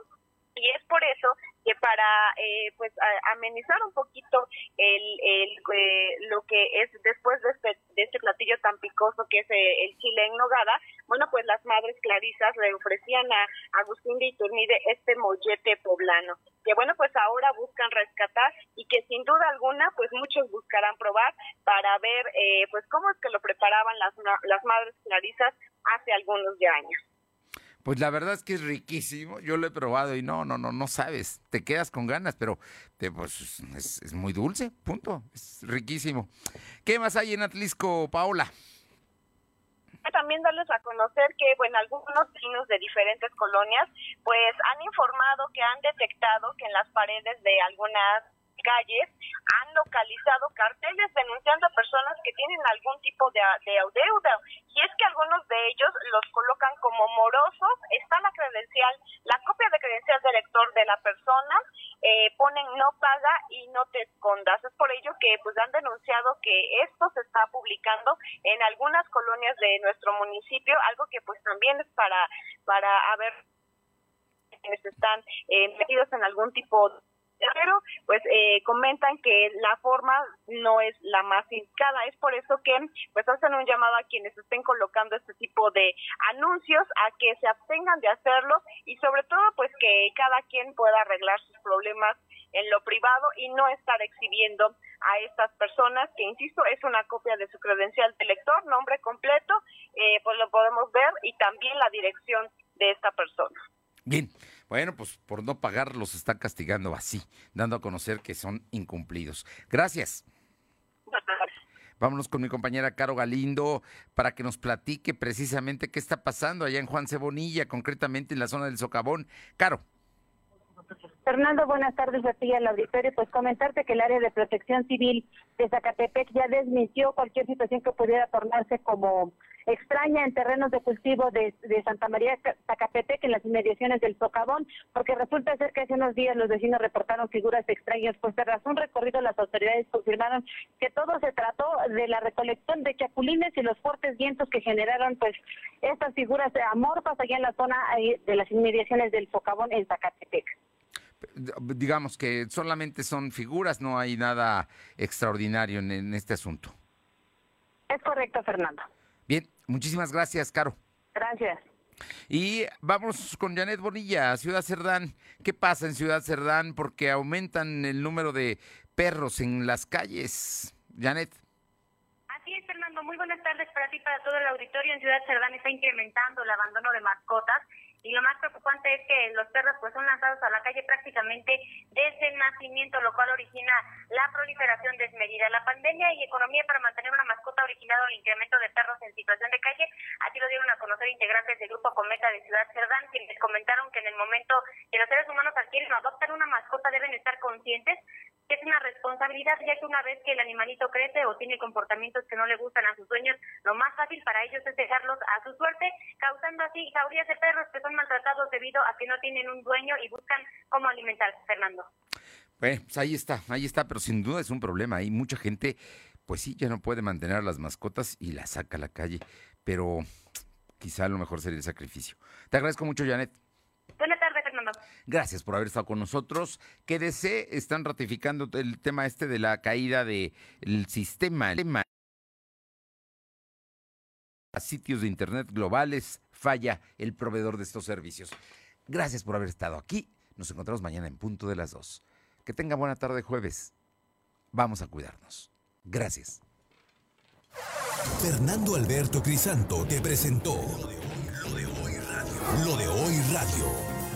y es por eso que para eh, pues amenizar un poquito el, el eh, lo que es después de este, de este platillo tan picoso que es eh, el chile en nogada bueno pues las madres clarisas le ofrecían a Agustín de Iturmide este mollete poblano que bueno pues ahora buscan rescatar y que sin duda alguna pues muchos buscarán probar para ver pues cómo es que lo preparaban las las madres clarisas hace algunos de años pues la verdad es que es riquísimo. Yo lo he probado y no, no, no, no sabes. Te quedas con ganas, pero te, pues, es, muy dulce, punto. Es riquísimo. ¿Qué más hay en Atlisco, Paola? También darles a conocer que, bueno, algunos vecinos de diferentes colonias, pues han informado que han detectado que en las paredes de algunas calles han localizado carteles denunciando a personas que tienen algún tipo de, de deuda. Y es que algunos de ellos los colocan como morosos. Está la credencial, la copia de credencial de lector de la persona, eh, ponen no paga y no te escondas. Es por ello que pues han denunciado que esto se está publicando en algunas colonias de nuestro municipio, algo que pues también es para, para haber quienes están eh, metidos en algún tipo de pero pues eh, comentan que la forma no es la más indicada. Es por eso que pues hacen un llamado a quienes estén colocando este tipo de anuncios a que se abstengan de hacerlo y sobre todo pues que cada quien pueda arreglar sus problemas en lo privado y no estar exhibiendo a estas personas que insisto es una copia de su credencial de lector, nombre completo, eh, pues lo podemos ver y también la dirección de esta persona. Bien, bueno, pues por no pagar los están castigando así, dando a conocer que son incumplidos. Gracias. Vámonos con mi compañera Caro Galindo para que nos platique precisamente qué está pasando allá en Juan Cebonilla, concretamente en la zona del Socavón. Caro. Fernando, buenas tardes a ti al auditorio. Pues comentarte que el área de protección civil de Zacatepec ya desmintió cualquier situación que pudiera tornarse como extraña en terrenos de cultivo de, Santa María Zacapetec, en las inmediaciones del Socavón, porque resulta ser que hace unos días los vecinos reportaron figuras extrañas, pues tras un recorrido las autoridades confirmaron que todo se trató de la recolección de chapulines y los fuertes vientos que generaron pues estas figuras amorfas allá en la zona de las inmediaciones del Socavón en Zacatepec digamos que solamente son figuras, no hay nada extraordinario en, este asunto. Es correcto, Fernando. Muchísimas gracias, Caro. Gracias. Y vamos con Janet Bonilla, Ciudad Cerdán. ¿Qué pasa en Ciudad Cerdán? Porque aumentan el número de perros en las calles. Janet. Así es, Fernando. Muy buenas tardes para ti, y para todo el auditorio. En Ciudad Cerdán está incrementando el abandono de mascotas y lo más preocupante es que los perros pues son lanzados a la calle prácticamente desde el nacimiento, lo cual origina la proliferación desmedida. La pandemia y economía para mantener una mascota ha originado el incremento de perros en situación de calle. Así lo dieron a conocer integrantes del grupo Cometa de Ciudad Cerdán, quienes comentaron que en el momento que los seres humanos adquieren o adoptan una mascota deben estar conscientes es una responsabilidad, ya que una vez que el animalito crece o tiene comportamientos que no le gustan a sus dueños, lo más fácil para ellos es dejarlos a su suerte, causando así jaurías de perros que son maltratados debido a que no tienen un dueño y buscan cómo alimentarse, Fernando. Bueno, pues ahí está, ahí está, pero sin duda es un problema. Hay mucha gente, pues sí, ya no puede mantener a las mascotas y las saca a la calle, pero quizá lo mejor sería el sacrificio. Te agradezco mucho, Janet. Fernando. Gracias por haber estado con nosotros. Quédese, están ratificando el tema este de la caída del sistema. A sitios de Internet globales falla el proveedor de estos servicios. Gracias por haber estado aquí. Nos encontramos mañana en punto de las dos. Que tenga buena tarde jueves. Vamos a cuidarnos. Gracias. Fernando Alberto Crisanto te presentó Lo de hoy radio. Lo de hoy radio.